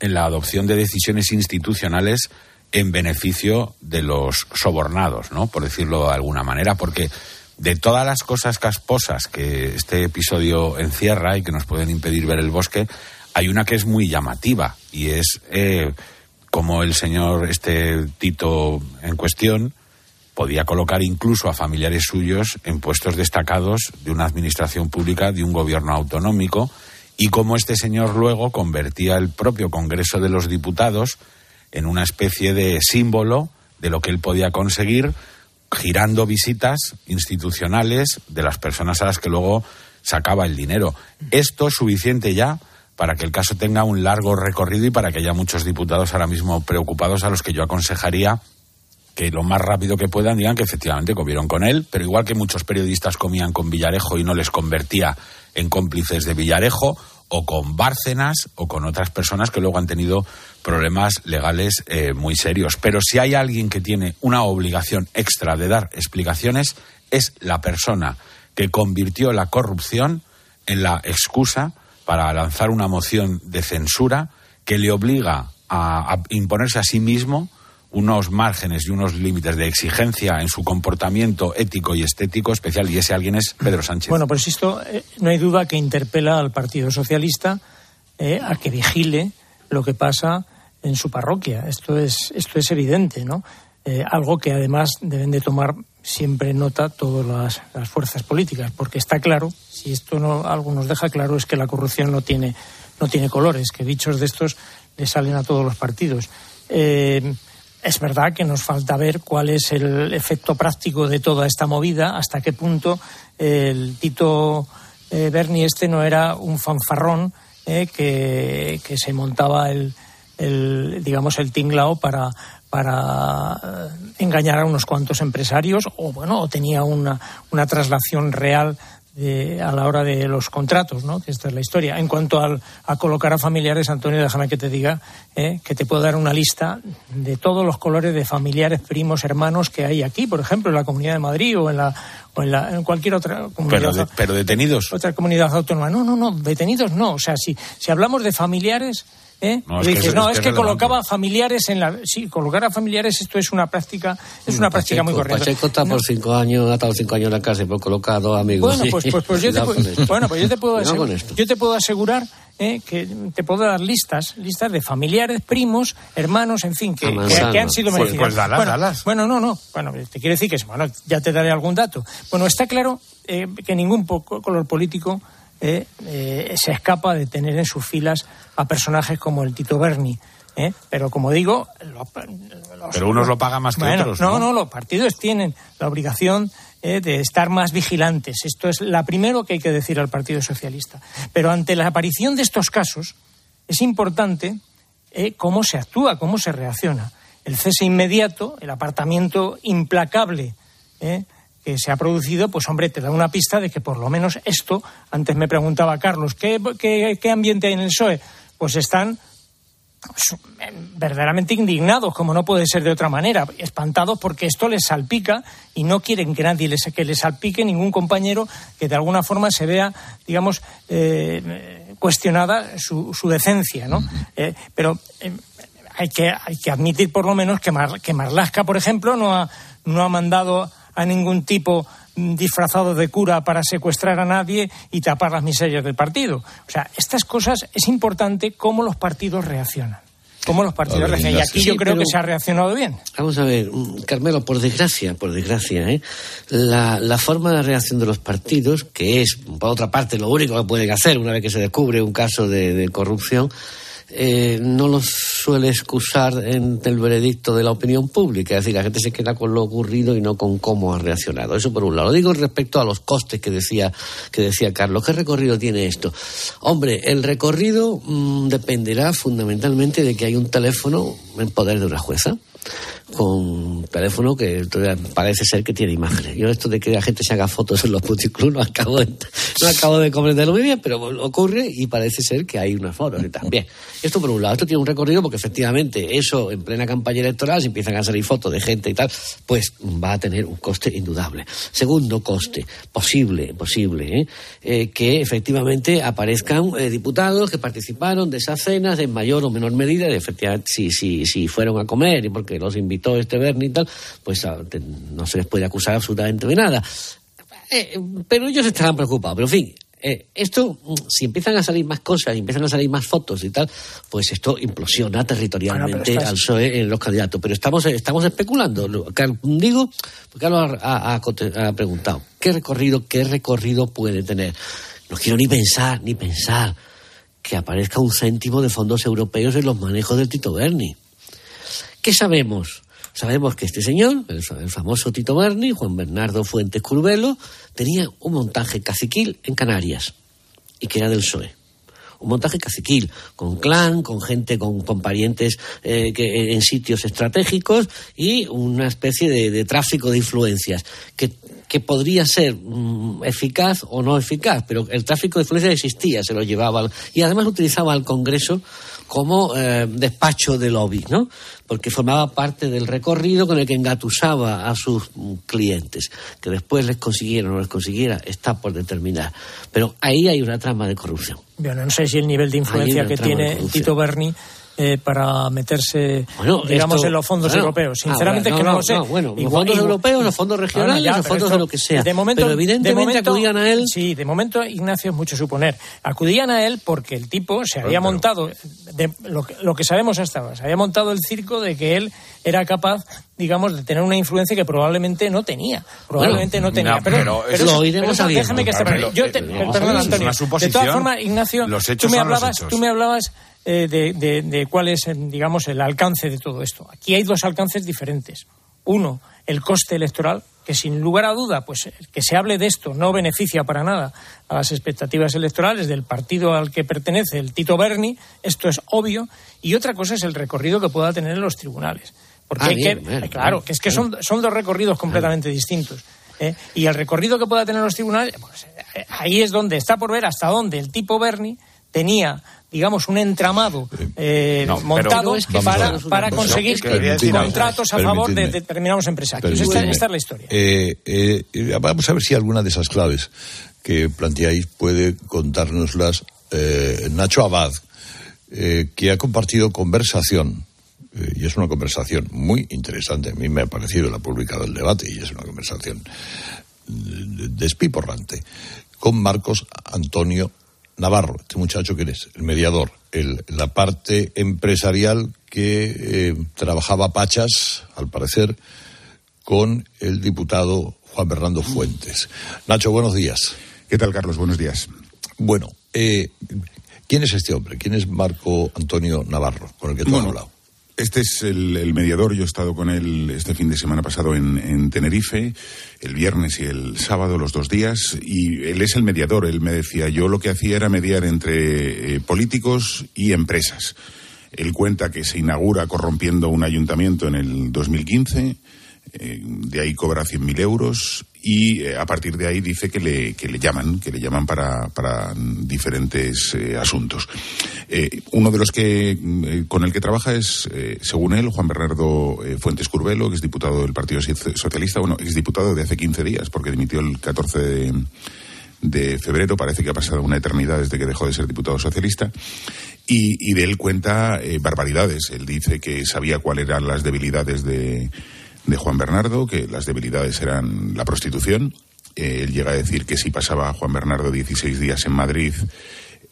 en la adopción de decisiones institucionales en beneficio de los sobornados, ¿no? Por decirlo de alguna manera, porque de todas las cosas casposas que este episodio encierra y que nos pueden impedir ver el bosque, hay una que es muy llamativa y es eh, como el señor este Tito en cuestión podía colocar incluso a familiares suyos en puestos destacados de una administración pública, de un gobierno autonómico, y cómo este señor luego convertía el propio Congreso de los Diputados en una especie de símbolo de lo que él podía conseguir girando visitas institucionales de las personas a las que luego sacaba el dinero. Esto es suficiente ya para que el caso tenga un largo recorrido y para que haya muchos diputados ahora mismo preocupados a los que yo aconsejaría que lo más rápido que puedan digan que efectivamente comieron con él, pero igual que muchos periodistas comían con Villarejo y no les convertía en cómplices de Villarejo, o con Bárcenas, o con otras personas que luego han tenido problemas legales eh, muy serios. Pero si hay alguien que tiene una obligación extra de dar explicaciones, es la persona que convirtió la corrupción en la excusa para lanzar una moción de censura que le obliga a, a, imponerse a sí mismo unos márgenes y unos límites de exigencia en su comportamiento ético y estético especial, y ese alguien es Pedro Sánchez. Bueno, pues esto eh, no hay duda que interpela al Partido Socialista eh, a que vigile lo que pasa en su parroquia. Esto es, esto es evidente, ¿no? Eh, algo que además deben de tomar siempre nota todas las, fuerzas políticas, porque está claro, si esto no algo nos deja claro, es que la corrupción no tiene, no tiene colores, que bichos de estos le salen a todos los partidos. Eh, es verdad que nos falta ver cuál es el efecto práctico de toda esta movida, hasta qué punto el Tito eh, Berni este no era un fanfarrón eh, que, que, se montaba el, el, digamos, el tinglao para, para eh, engañar a unos cuantos empresarios o, bueno, o tenía una, una traslación real de, a la hora de los contratos, ¿no? Esta es la historia. En cuanto al, a colocar a familiares, Antonio, déjame que te diga eh, que te puedo dar una lista de todos los colores de familiares, primos, hermanos que hay aquí, por ejemplo, en la Comunidad de Madrid o en la o en, la, en cualquier otra comunidad. Pero, de, pero detenidos. Otra comunidad autónoma. No, no, no, detenidos no. O sea, si, si hablamos de familiares, ¿Eh? No, es dices, que es- no, es es, que que, es colocaba familiares en la. Sí, colocar a familiares, esto es una práctica, es una práctica muy correcta. Pacheco está por cinco años, ha estado cinco años en la cárcel por colocar a dos amigos. Bueno, pues, pues, pues yo, te, puedo- bueno, pues yo te puedo asegurar, yo te puedo asegurar eh, que te puedo dar listas, listas de familiares, primos, hermanos, en fin, que, que- que han sido Pues- merecidos. pues dalas, bueno, dalas. bueno, no, no. Bueno, te quiero decir que bueno, ya te daré algún dato. Bueno, está claro eh, que ningún color político eh, eh, se escapa de tener en sus filas a personajes como el Tito Berni. ¿eh? Pero como digo, lo- los- Pero unos lo pagan más que bueno, otros, No, ¿no? no, los partidos tienen la obligación eh, de estar más vigilantes. Esto es la primero que hay que decir al Partido Socialista. Pero ante la aparición de estos casos, es importante eh, cómo se actúa, cómo se reacciona. El cese inmediato, el apartamiento implacable eh, que se ha producido, pues hombre, te da una pista de que por lo menos esto, antes me preguntaba Carlos, ¿qué, qué, qué ambiente hay en el PSOE? Pues están pues, verdaderamente indignados, como no puede ser de otra manera, espantados porque esto les salpica y no quieren que nadie les, que les salpique ningún compañero que de alguna forma se vea, digamos, eh, cuestionada su, su decencia, ¿no? Eh, pero eh, hay que hay que admitir por lo menos que, Mar- que Marlasca, por ejemplo, no ha, no ha mandado a ningún tipo mm, disfrazado de cura para secuestrar a nadie y tapar las miserias del partido. O sea, estas cosas es importante cómo los partidos reaccionan. Cómo los partidos ver, reaccionan. Y aquí yo creo que se ha reaccionado bien. Vamos a ver, mm, Carmelo, por desgracia, por desgracia, ¿eh? la, la forma de reacción de los partidos, que es, por otra parte, lo único que pueden hacer una vez que se descubre un caso de, de corrupción, eh, no los suele excusar en el veredicto de la opinión pública. Es decir, la gente se queda con lo ocurrido y no con cómo ha reaccionado. Eso por un lado. Lo digo respecto a los costes que decía, que decía Carlos. ¿Qué recorrido tiene esto? Hombre, el recorrido mm, dependerá fundamentalmente de que hay un teléfono en poder de una jueza con teléfono que parece ser que tiene imágenes. Yo esto de que la gente se haga fotos en los puticlubs no acabo de, no acabo de comprenderlo muy bien, pero ocurre y parece ser que hay unas fotos y también. Esto por un lado, esto tiene un recorrido porque efectivamente eso en plena campaña electoral, si empiezan a salir fotos de gente y tal, pues va a tener un coste indudable. Segundo coste, posible, posible, ¿eh? Eh, que efectivamente aparezcan eh, diputados que participaron de esas cenas en mayor o menor medida, y efectivamente si, si, si fueron a comer y porque los invitó este Bernie y tal, pues ah, no se les puede acusar absolutamente de nada. Eh, pero ellos estarán preocupados. Pero en fin, eh, esto, mm, si empiezan a salir más cosas, y empiezan a salir más fotos y tal, pues esto implosiona territorialmente Bueno, al PSOE en los candidatos. Pero estamos, estamos especulando. Digo, porque Carlos ha, ha- conte- ha preguntado, ¿qué recorrido, qué recorrido puede tener? No quiero ni pensar, ni pensar que aparezca un céntimo de fondos europeos en los manejos del Tito Berni. ¿Qué sabemos? Sabemos que este señor, el, fa- el famoso Tito Berni, Juan Bernardo Fuentes Curvelo, tenía un montaje caciquil en Canarias y que era del PSOE. Un montaje caciquil, con clan, con gente, con, parientes eh, que, en sitios estratégicos y una especie de, tráfico de influencias que, que podría ser mm, eficaz o no eficaz, pero el tráfico de influencias existía, se lo llevaba al- y además utilizaba al Congreso como eh, despacho de lobby, ¿no? Porque formaba parte del recorrido con el que engatusaba a sus clientes. Que después les consiguiera o no les consiguiera, está por determinar. Pero ahí hay una trama de corrupción. Bueno, no sé si el nivel de influencia que tiene. Tito Berni eh, para meterse, Bueno, digamos, esto- en los fondos europeos. Ah, Sinceramente bueno, es que no, no, lo sé. no, bueno, los Igual- fondos igual- europeos, los fondos regionales, ya, los fondos esto- de lo que sea. De momento, Pero evidentemente de momento- acudían a él. Sí, de momento, Ignacio, es mucho suponer. Acudían a él porque el tipo se había montado, de, lo, que, lo que sabemos hasta ahora, se había montado el circo de que él era capaz, digamos, de tener una influencia que probablemente no tenía. Probablemente Bueno, no tenía. no, pero, pero pero eso eso- lo iremos pero eso sabiendo. Déjame que esté Pero- Yo te- perdón, Antonio. de todas formas, Ignacio, Los me hablabas, tú me hablabas eh, de, de- de cuál es, eh, digamos, el alcance de todo esto. Aquí hay dos alcances diferentes. Uno, el coste electoral, que sin lugar a duda, pues el que se hable de esto no beneficia para nada a las expectativas electorales del partido al que pertenece el Tito Berni, esto es obvio, y otra cosa es el recorrido que pueda tener en los tribunales. Porque Ah, hay bien, que, bueno, claro, bien, que es que son, son dos recorridos completamente distintos. ¿eh? Y el recorrido que pueda tener los tribunales, pues, eh, ahí es donde está por ver hasta dónde el tipo Berni tenía digamos un entramado eh, No, montado es que para, conseguir que contratos a favor de determinados empresarios. Esta, es la historia. Eh, eh, vamos a ver si alguna de esas claves que planteáis puede contárnoslas Nacho Abad, que ha compartido conversación, y es una conversación muy interesante, a mí me ha parecido, la ha publicado el debate, y es una conversación despiporrante, con Marcos Antonio Navarro, este muchacho que es el mediador, el, la parte empresarial que eh, trabajaba Pachas, al parecer, con el diputado Juan Bernardo Fuentes. Nacho, buenos días. ¿Qué tal, Carlos? Buenos días. Bueno, eh, ¿quién es este hombre? ¿Quién es Marco Antonio Navarro, con el que tú has hablado? Este es el, mediador. Yo he estado con él este fin de semana pasado en, en Tenerife, el viernes y el sábado, los dos días. Y él es el mediador. Él me decía, yo lo que hacía era mediar entre eh, políticos y empresas. Él cuenta que se inaugura corrompiendo un ayuntamiento en el 2015. eh, de ahí cobra 100.000 euros y eh, a partir de ahí dice que le, que le llaman, que le llaman para, para diferentes eh, asuntos. Eh, uno de los que mm, con el que trabaja es, eh, según él, Juan Bernardo Fuentes Curbelo, que es diputado del Partido Soci- Socialista, bueno, es diputado de hace 15 días, porque dimitió el 14 de, febrero, parece que ha pasado una eternidad desde que dejó de ser diputado socialista, y, y de él cuenta barbaridades. Él dice que sabía cuáles eran las debilidades de, de Juan Bernardo, que las debilidades eran la prostitución. Eh, él llega a decir que si pasaba Juan Bernardo 16 días en Madrid,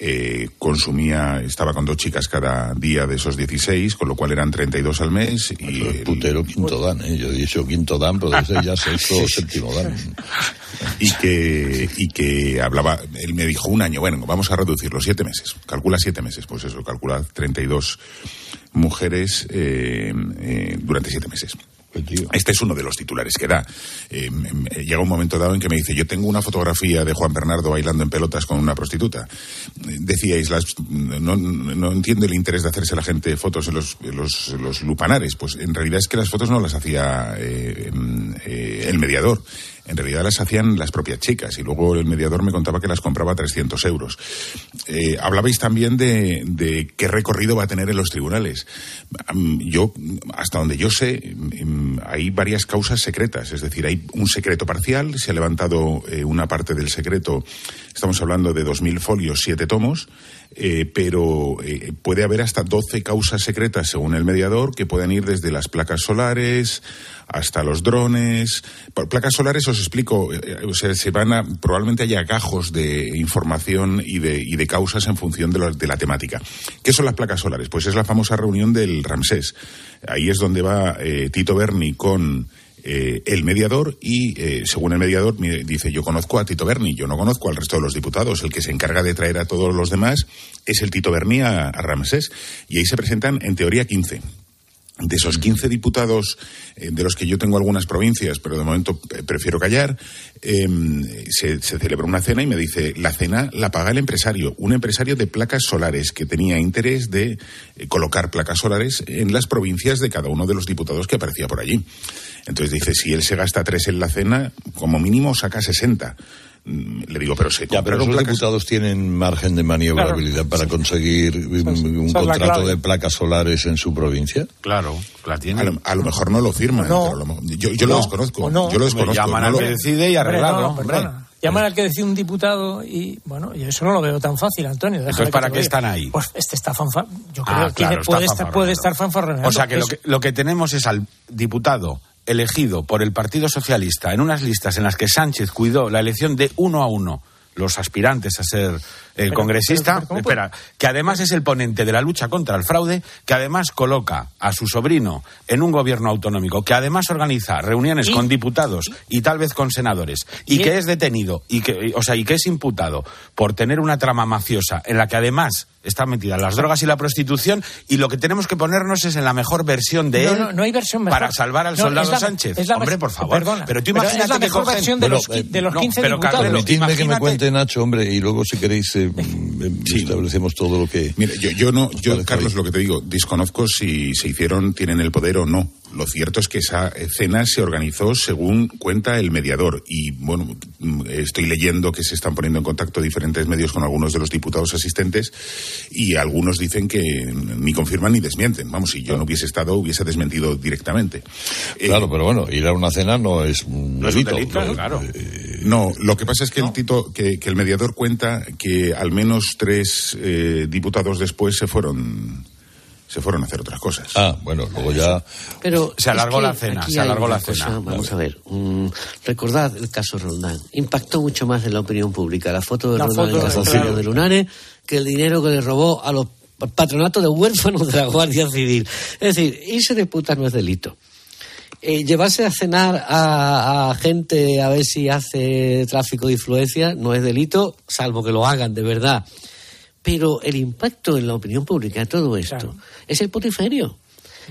eh, consumía, estaba con dos chicas cada día de esos 16, con lo cual eran 32 al mes. Y Eso es putero quinto dan, ¿eh? Yo he dicho quinto dan, pero desde ya sexto o séptimo dan. y que y que hablaba él me dijo un año bueno vamos a reducirlo siete meses calcula siete meses pues eso calcula 32 mujeres eh, eh, durante siete meses este es uno de los titulares que da. Eh, llega un momento dado en que me dice, yo tengo una fotografía de Juan Bernardo bailando en pelotas con una prostituta. Decíais, las, no, no entiendo el interés de hacerse la gente fotos en los, los, lupanares. Pues en realidad es que las fotos no las hacía eh, eh, el mediador. En realidad las hacían las propias chicas y luego el mediador me contaba que las compraba a 300 euros. Eh, hablabais también de, qué recorrido va a tener en los tribunales. Yo, hasta donde yo sé, em, hay varias causas secretas, es decir, hay un secreto parcial, se ha levantado eh, una parte del secreto, estamos hablando de 2.000 folios, 7 tomos, eh, pero eh, puede haber hasta 12 causas secretas, según el mediador, que puedan ir desde las placas solares hasta los drones. Por placas solares os explico, eh, o sea, se van a, probablemente haya gajos de información y de, y de causas en función de, lo- de la temática. ¿Qué son las placas solares? Pues es la famosa reunión del Ramsés. Ahí es donde va Tito Berni con eh, el mediador y, eh, según el mediador, dice, yo conozco a Tito Berni, yo no conozco al resto de los diputados, el que se encarga de traer a todos los demás es el Tito Berni a, a Ramsés. Y ahí se presentan, en teoría, 15. De esos 15 diputados, eh, de los que yo tengo algunas provincias, pero de momento eh, prefiero callar, eh, se, se celebra una cena y me dice, la cena la paga el empresario, un empresario de placas solares que tenía interés de eh, colocar placas solares en las provincias de cada uno de los diputados que aparecía por allí. Entonces dice, si él se gasta tres en la cena, como mínimo saca 60. Mm, Le digo, pero se Ya, pero los placas... diputados tienen margen de maniobrabilidad para conseguir un, un contrato de placas solares en su provincia. Claro, la tiene. A lo, a lo mejor no lo firman. No. pero a lo yo yo lo No, desconozco. o no. Yo lo desconozco. llaman no al lo- que decide y arreglarlo, no, hombre. Llamar al que decide un diputado y, bueno, yo eso no lo veo tan fácil, Antonio. Entonces, que ¿para lo qué están ahí? Pues este está fanfa... Yo creo Ah, que claro, puede, estar, puede estar fanfarroneando. O sea que lo, Es- que lo que tenemos es al diputado elegido por el Partido Socialista en unas listas en las que Sánchez cuidó la elección de uno a uno los aspirantes a ser el congresista, espera, que además es el ponente de la lucha contra el fraude, que además coloca a su sobrino en un gobierno autonómico, que además organiza reuniones con diputados y tal vez con senadores, y, que es detenido, y que, o sea, y que es imputado por tener una trama mafiosa en la que además están metidas las drogas y la prostitución, y lo que tenemos que ponernos es en la mejor versión de No, él no, no hay versión mejor. para salvar al No, soldado la- Sánchez. la Hombre, por favor. perdona, pero tú pero es imagínate que mejor cogen- versión de los de los no, 15 pero, diputados. Carlos, que me cuente Nacho, hombre, y luego si queréis eh, establecemos todo lo que... Mira, yo, yo no, yo, Carlos, lo que te digo, desconozco si se hicieron, tienen el poder o no. Lo cierto es que esa cena se organizó según cuenta el mediador. Y bueno, estoy leyendo que se están poniendo en contacto diferentes medios con algunos de los diputados asistentes y algunos dicen que ni confirman ni desmienten. Vamos, si yo no hubiese estado, hubiese desmentido directamente. Claro, pero bueno, ir a una cena no es un No es un delito. claro. No, lo que pasa es que el Tito, que, que el mediador cuenta que al menos tres eh, diputados después se fueron se fueron a hacer otras cosas. Ah, bueno, luego ya Pero Se alargó la cena, se alargó la cena. cosa, vamos a ver, mm, recordad el caso Roldán. Impactó mucho más en la opinión pública la foto de La Roldán en calzoncillo claro. de lunares que el dinero que le robó a los patronatos de huérfanos de la Guardia Civil. Es decir, irse de puta no es delito. Eh, llevarse a cenar a, a gente a ver si hace tráfico de influencia no es delito, salvo que lo hagan de verdad. Pero el impacto en la opinión pública de todo esto es el potiferio.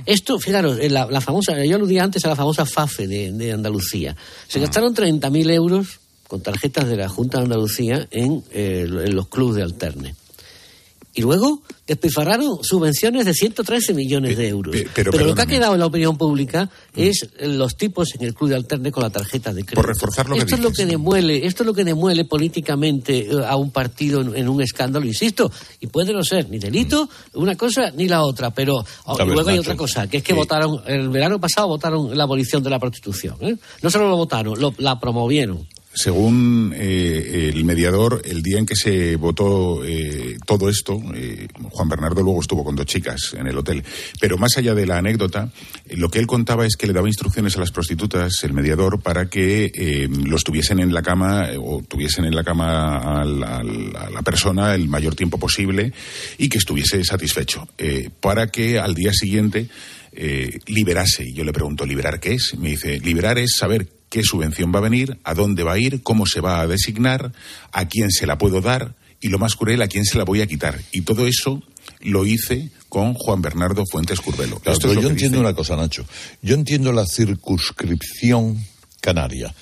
Esto, fijaros, la, la famosa, yo aludía antes a la famosa FAFE de, de Andalucía. Se gastaron 30.000 euros con tarjetas de la Junta de Andalucía en, eh, en los clubes de alterne. Y luego despilfarraron subvenciones de 113 millones de euros. pero lo que ha quedado en la opinión pública es los tipos en el club de alterne con la tarjeta de crédito. Por reforzar lo que esto es lo que demuele, esto es lo que demuele políticamente eh, a un partido en, en un escándalo, insisto, y puede no ser ni delito una cosa ni la otra, pero oh, y luego hay otra cosa, que es que votaron el verano pasado votaron la abolición de la prostitución, ¿eh? No solo lo votaron, lo- la promovieron. Según eh, el mediador, el día en que se votó eh, todo esto, eh, Juan Bernardo luego estuvo con dos chicas en el hotel. Pero más allá de la anécdota, lo que él contaba es que le daba instrucciones a las prostitutas, el mediador, para que eh, los tuviesen en la cama o tuviesen en la cama a la persona el mayor tiempo posible y que estuviese satisfecho. para que al día siguiente liberase. Y yo le pregunto, ¿liberar qué es? Me dice, liberar es saber qué subvención va a venir, a dónde va a ir, cómo se va a designar, a quién se la puedo dar y lo más cruel, a quién se la voy a quitar. Y todo eso lo hice con Juan Bernardo Fuentes Curbelo. Claro, Esto pero es lo yo entiendo dice. una cosa, Nacho. Yo entiendo la circunscripción canaria.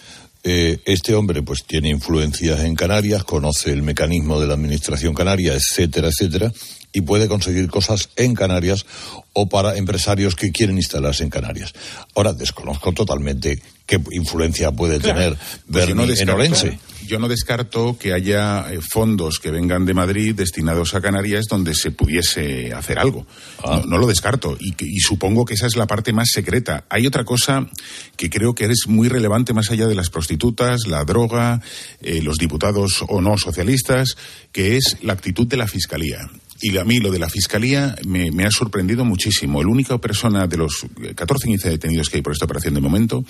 Eh, este hombre pues tiene influencias en Canarias, conoce el mecanismo de la administración canaria, etcétera, etcétera, y puede conseguir cosas en Canarias o para empresarios que quieren instalarse en Canarias. Ahora desconozco totalmente qué influencia puede Claro. tener Pues no en Orense. Yo no descarto que haya eh, fondos que vengan de Madrid destinados a Canarias donde se pudiese hacer algo. Ah. No, no lo descarto y supongo que esa es la parte más secreta. Hay otra cosa que creo que es muy relevante más allá de las prostitutas, la droga, eh, los diputados o no socialistas, que es la actitud de la Fiscalía. Y a mí lo de la Fiscalía me, me ha sorprendido muchísimo. La única persona de los eh, 14 15 detenidos que hay por esta operación de momento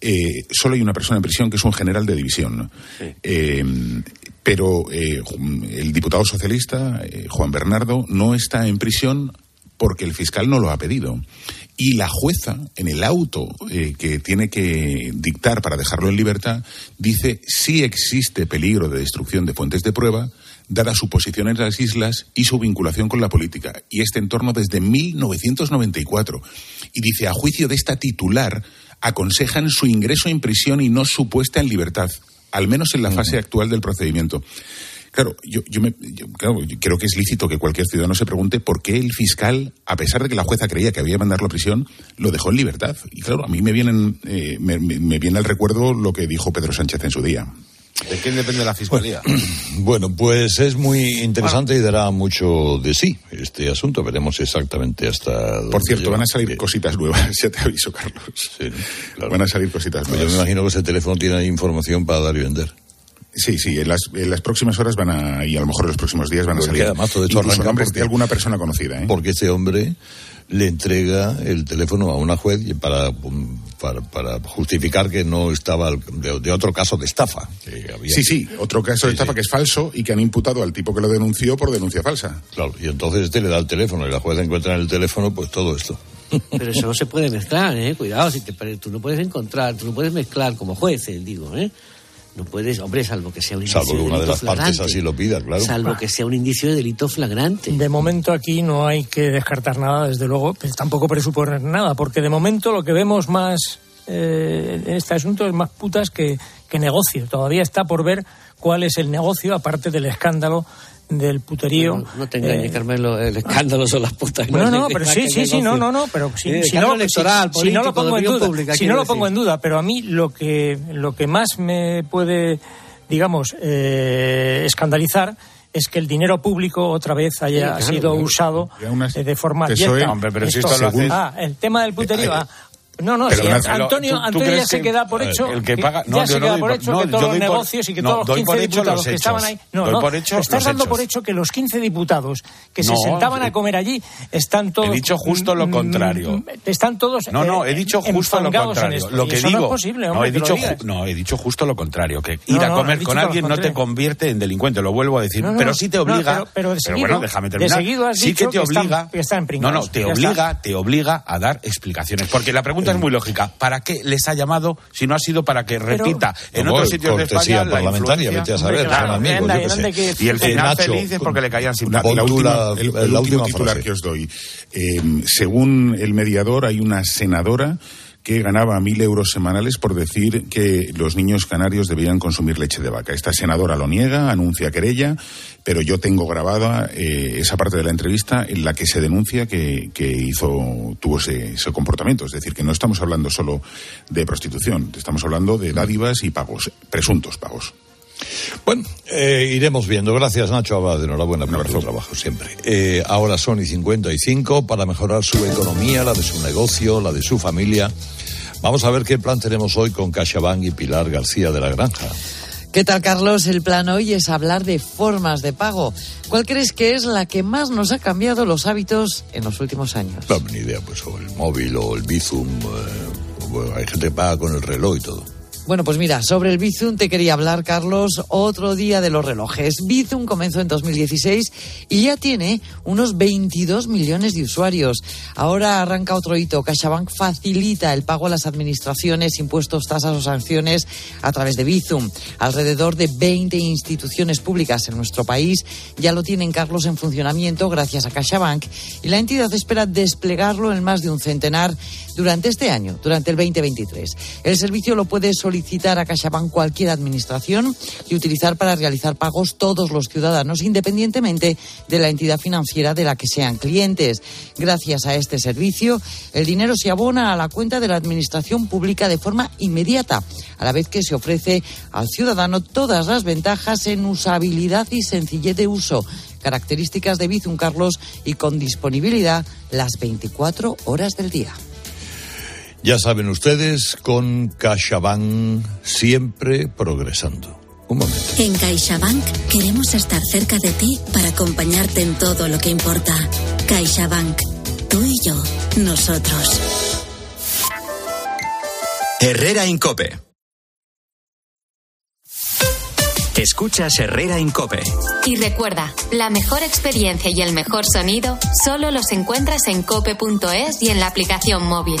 eh, solo hay una persona en prisión que es un general de división. Eh, pero eh, el diputado socialista, eh, Juan Bernardo, no está en prisión porque el fiscal no lo ha pedido. Y la jueza, en el auto eh, que tiene que dictar para dejarlo en libertad, dice si existe peligro de destrucción de fuentes de prueba, dada su posición en las islas y su vinculación con la política. Y este entorno desde 1994. Y dice, a juicio de esta titular, aconsejan su ingreso en prisión y no su puesta en libertad, al menos en la fase actual del procedimiento. Claro, yo, yo me- yo- claro, yo creo que es lícito que cualquier ciudadano se pregunte por qué el fiscal, a pesar de que la jueza creía que había que mandarlo a prisión, lo dejó en libertad. Y claro, a mí me, vienen, eh, me, me- me viene al recuerdo lo que dijo Pedro Sánchez en su día. ¿De quién depende la fiscalía? Bueno, pues es muy interesante y dará mucho de sí este asunto. Veremos exactamente hasta. Por cierto, lleva. van a salir cositas nuevas, ya te aviso, Carlos. Van a salir cositas Pues yo nuevas. me imagino que ese teléfono tiene información para dar y vender. Sí, sí, en las, en las próximas horas van a, y a lo mejor en los próximos días van a Porque salir esto incluso arranca nombres porque- de alguna persona conocida. ¿eh? Porque este hombre le entrega el teléfono a una juez para, para, para justificar que no estaba de, de otro caso de estafa. que había- Sí, sí, otro caso de estafa sí. que es falso y que han imputado al tipo que lo denunció por denuncia falsa. Claro, y entonces este le da el teléfono y la juez encuentra en el teléfono pues todo esto. Pero eso no se puede mezclar, ¿eh? Cuidado, si te tú no puedes encontrar, tú no puedes mezclar como jueces, digo, ¿eh? No puedes, hombre, salvo que sea un indicio Salvo que una de delito las partes así lo pida, claro. Salvo que sea un indicio de delito flagrante. De momento aquí no hay que descartar nada, desde luego, pero tampoco presuponer nada, porque de momento lo que vemos más eh, en este asunto es más putas que, que negocio. Todavía está por ver cuál es el negocio, aparte del escándalo del puterío. No, no te engañes, Eh, Carmelo, el escándalo son las putas. No, no, es pero sí, sí, sí, no, no, no, pero si, Eh, si no, electoral, si- si no lo pongo en duda, pública, si no lo pongo en duda, pero a mí lo que lo que más me puede, digamos, eh, escandalizar es que el dinero público otra vez haya Sí, claro, sido claro. usado eh, de forma abierta. hombre, pero si esto lo hace- Ah, el tema del puterío. Eh, ah. No, no, una- Antonio, ¿tú- tú Antonio ya se que- queda por eh, hecho. el que paga- no, ya se no queda por hecho no, que todos los negocios y que no, todos los doy 15 por hecho diputados los que estaban ahí. No, no, estás dando por hecho que los 15 diputados que se No, sentaban eh, a comer allí están todos. He dicho justo lo mm, contrario. mm, Están todos. No, no, eh, he dicho justo lo contrario. Lo que digo, no es posible, no, hombre, he que lo dicho, no, he dicho justo lo contrario, que No, ir a no, he comer con alguien no te convierte en delincuente, lo vuelvo a decir, No, no, pero no. sí te No, obliga, pero- bueno, déjame terminar. sí que te obliga, no, no, te obliga, te obliga a dar explicaciones, porque la pregunta es muy lógica, ¿para qué les ha llamado si no ha sido para que Pero- repita en otros sitios de España la parlamentaria, vete a saber, Hombre, son amigos, anda, yo qué anda, sé. que- Y el final Nacho, feliz es porque le caían la- el, último última titular frase. que os doy. Eh, según el mediador, hay una senadora que ganaba mil euros semanales por decir que los niños canarios debían consumir leche de vaca. Esta senadora lo niega, anuncia querella, pero yo tengo grabada eh, esa parte de la entrevista en la que se denuncia que, que hizo, tuvo ese, ese comportamiento. Es decir, que no estamos hablando solo de prostitución, estamos hablando de dádivas y pagos, presuntos pagos. Bueno, eh, iremos viendo. Gracias, Nacho Abad. Enhorabuena por tu trabajo siempre. Eh, ahora son y 55 para mejorar su economía, la de su negocio, la de su familia. Vamos a ver qué plan tenemos hoy con CaixaBank y Pilar García de la Granja. ¿Qué tal, Carlos? El plan hoy es hablar de formas de pago. ¿Cuál crees que es la que más nos ha cambiado los hábitos en los últimos años? No, ni idea, pues o el móvil o el Bizum. eh, bueno, hay gente que paga con el reloj y todo. Bueno, pues mira, sobre el Bizum te quería hablar, Carlos, otro día de los relojes. Bizum comenzó en 2016 y ya tiene unos 22 millones de usuarios. Ahora arranca otro hito. CaixaBank facilita el pago a las administraciones, impuestos, tasas o sanciones a través de Bizum. Alrededor de 20 instituciones públicas en nuestro país ya lo tienen, Carlos, en funcionamiento gracias a CaixaBank y la entidad espera desplegarlo en más de un centenar durante este año, durante el 2023. El servicio lo puede solicitar a CaixaBank cualquier administración y utilizar para realizar pagos todos los ciudadanos, independientemente de la entidad financiera de la que sean clientes. Gracias a este servicio, el dinero se abona a la cuenta de la administración pública de forma inmediata, a la vez que se ofrece al ciudadano todas las ventajas en usabilidad y sencillez de uso características de Bizum Carlos y con disponibilidad las 24 horas del día. Ya saben ustedes, con CaixaBank siempre progresando. Un momento. En CaixaBank queremos estar cerca de ti para acompañarte en todo lo que importa. CaixaBank. Tú y yo. Nosotros. Herrera Incope. Escuchas Herrera Incope. Y recuerda, la mejor experiencia y el mejor sonido solo los encuentras en cope.es y en la aplicación móvil.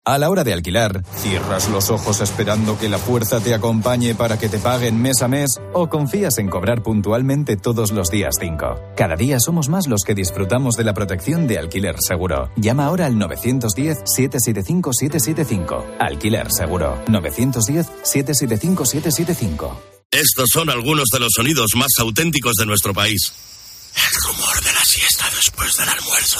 A la hora de alquilar, ¿cierras los ojos esperando que la fuerza te acompañe para que te paguen mes a mes o confías en cobrar puntualmente todos los días 5? Cada día somos más los que disfrutamos de la protección de alquiler seguro. Llama ahora al 910-775-775. Alquiler seguro. 910-775-775. Estos son algunos de los sonidos más auténticos de nuestro país. El rumor de la siesta después del almuerzo.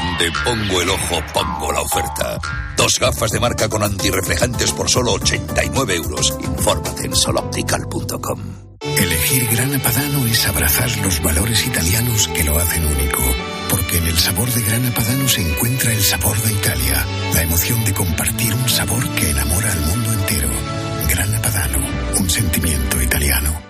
Donde pongo el ojo, pongo la oferta. Dos gafas de marca con antirreflejantes por solo 89 euros. Infórmate en soloptical.com. Elegir Grana Padano es abrazar los valores italianos que lo hacen único. Porque en el sabor de Grana Padano se encuentra el sabor de Italia, la emoción de compartir un sabor que enamora al mundo entero. Grana Padano, un sentimiento italiano.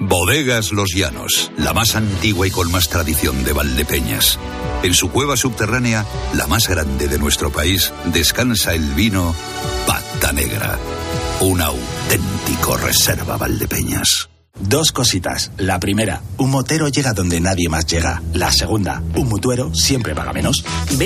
Bodegas Los Llanos, la más antigua y con más tradición de Valdepeñas. En su cueva subterránea, la más grande de nuestro país, descansa el vino Pata Negra, un auténtico reserva Valdepeñas. Dos cositas. La primera, un motero llega donde nadie más llega. La segunda, un mutuero siempre paga menos.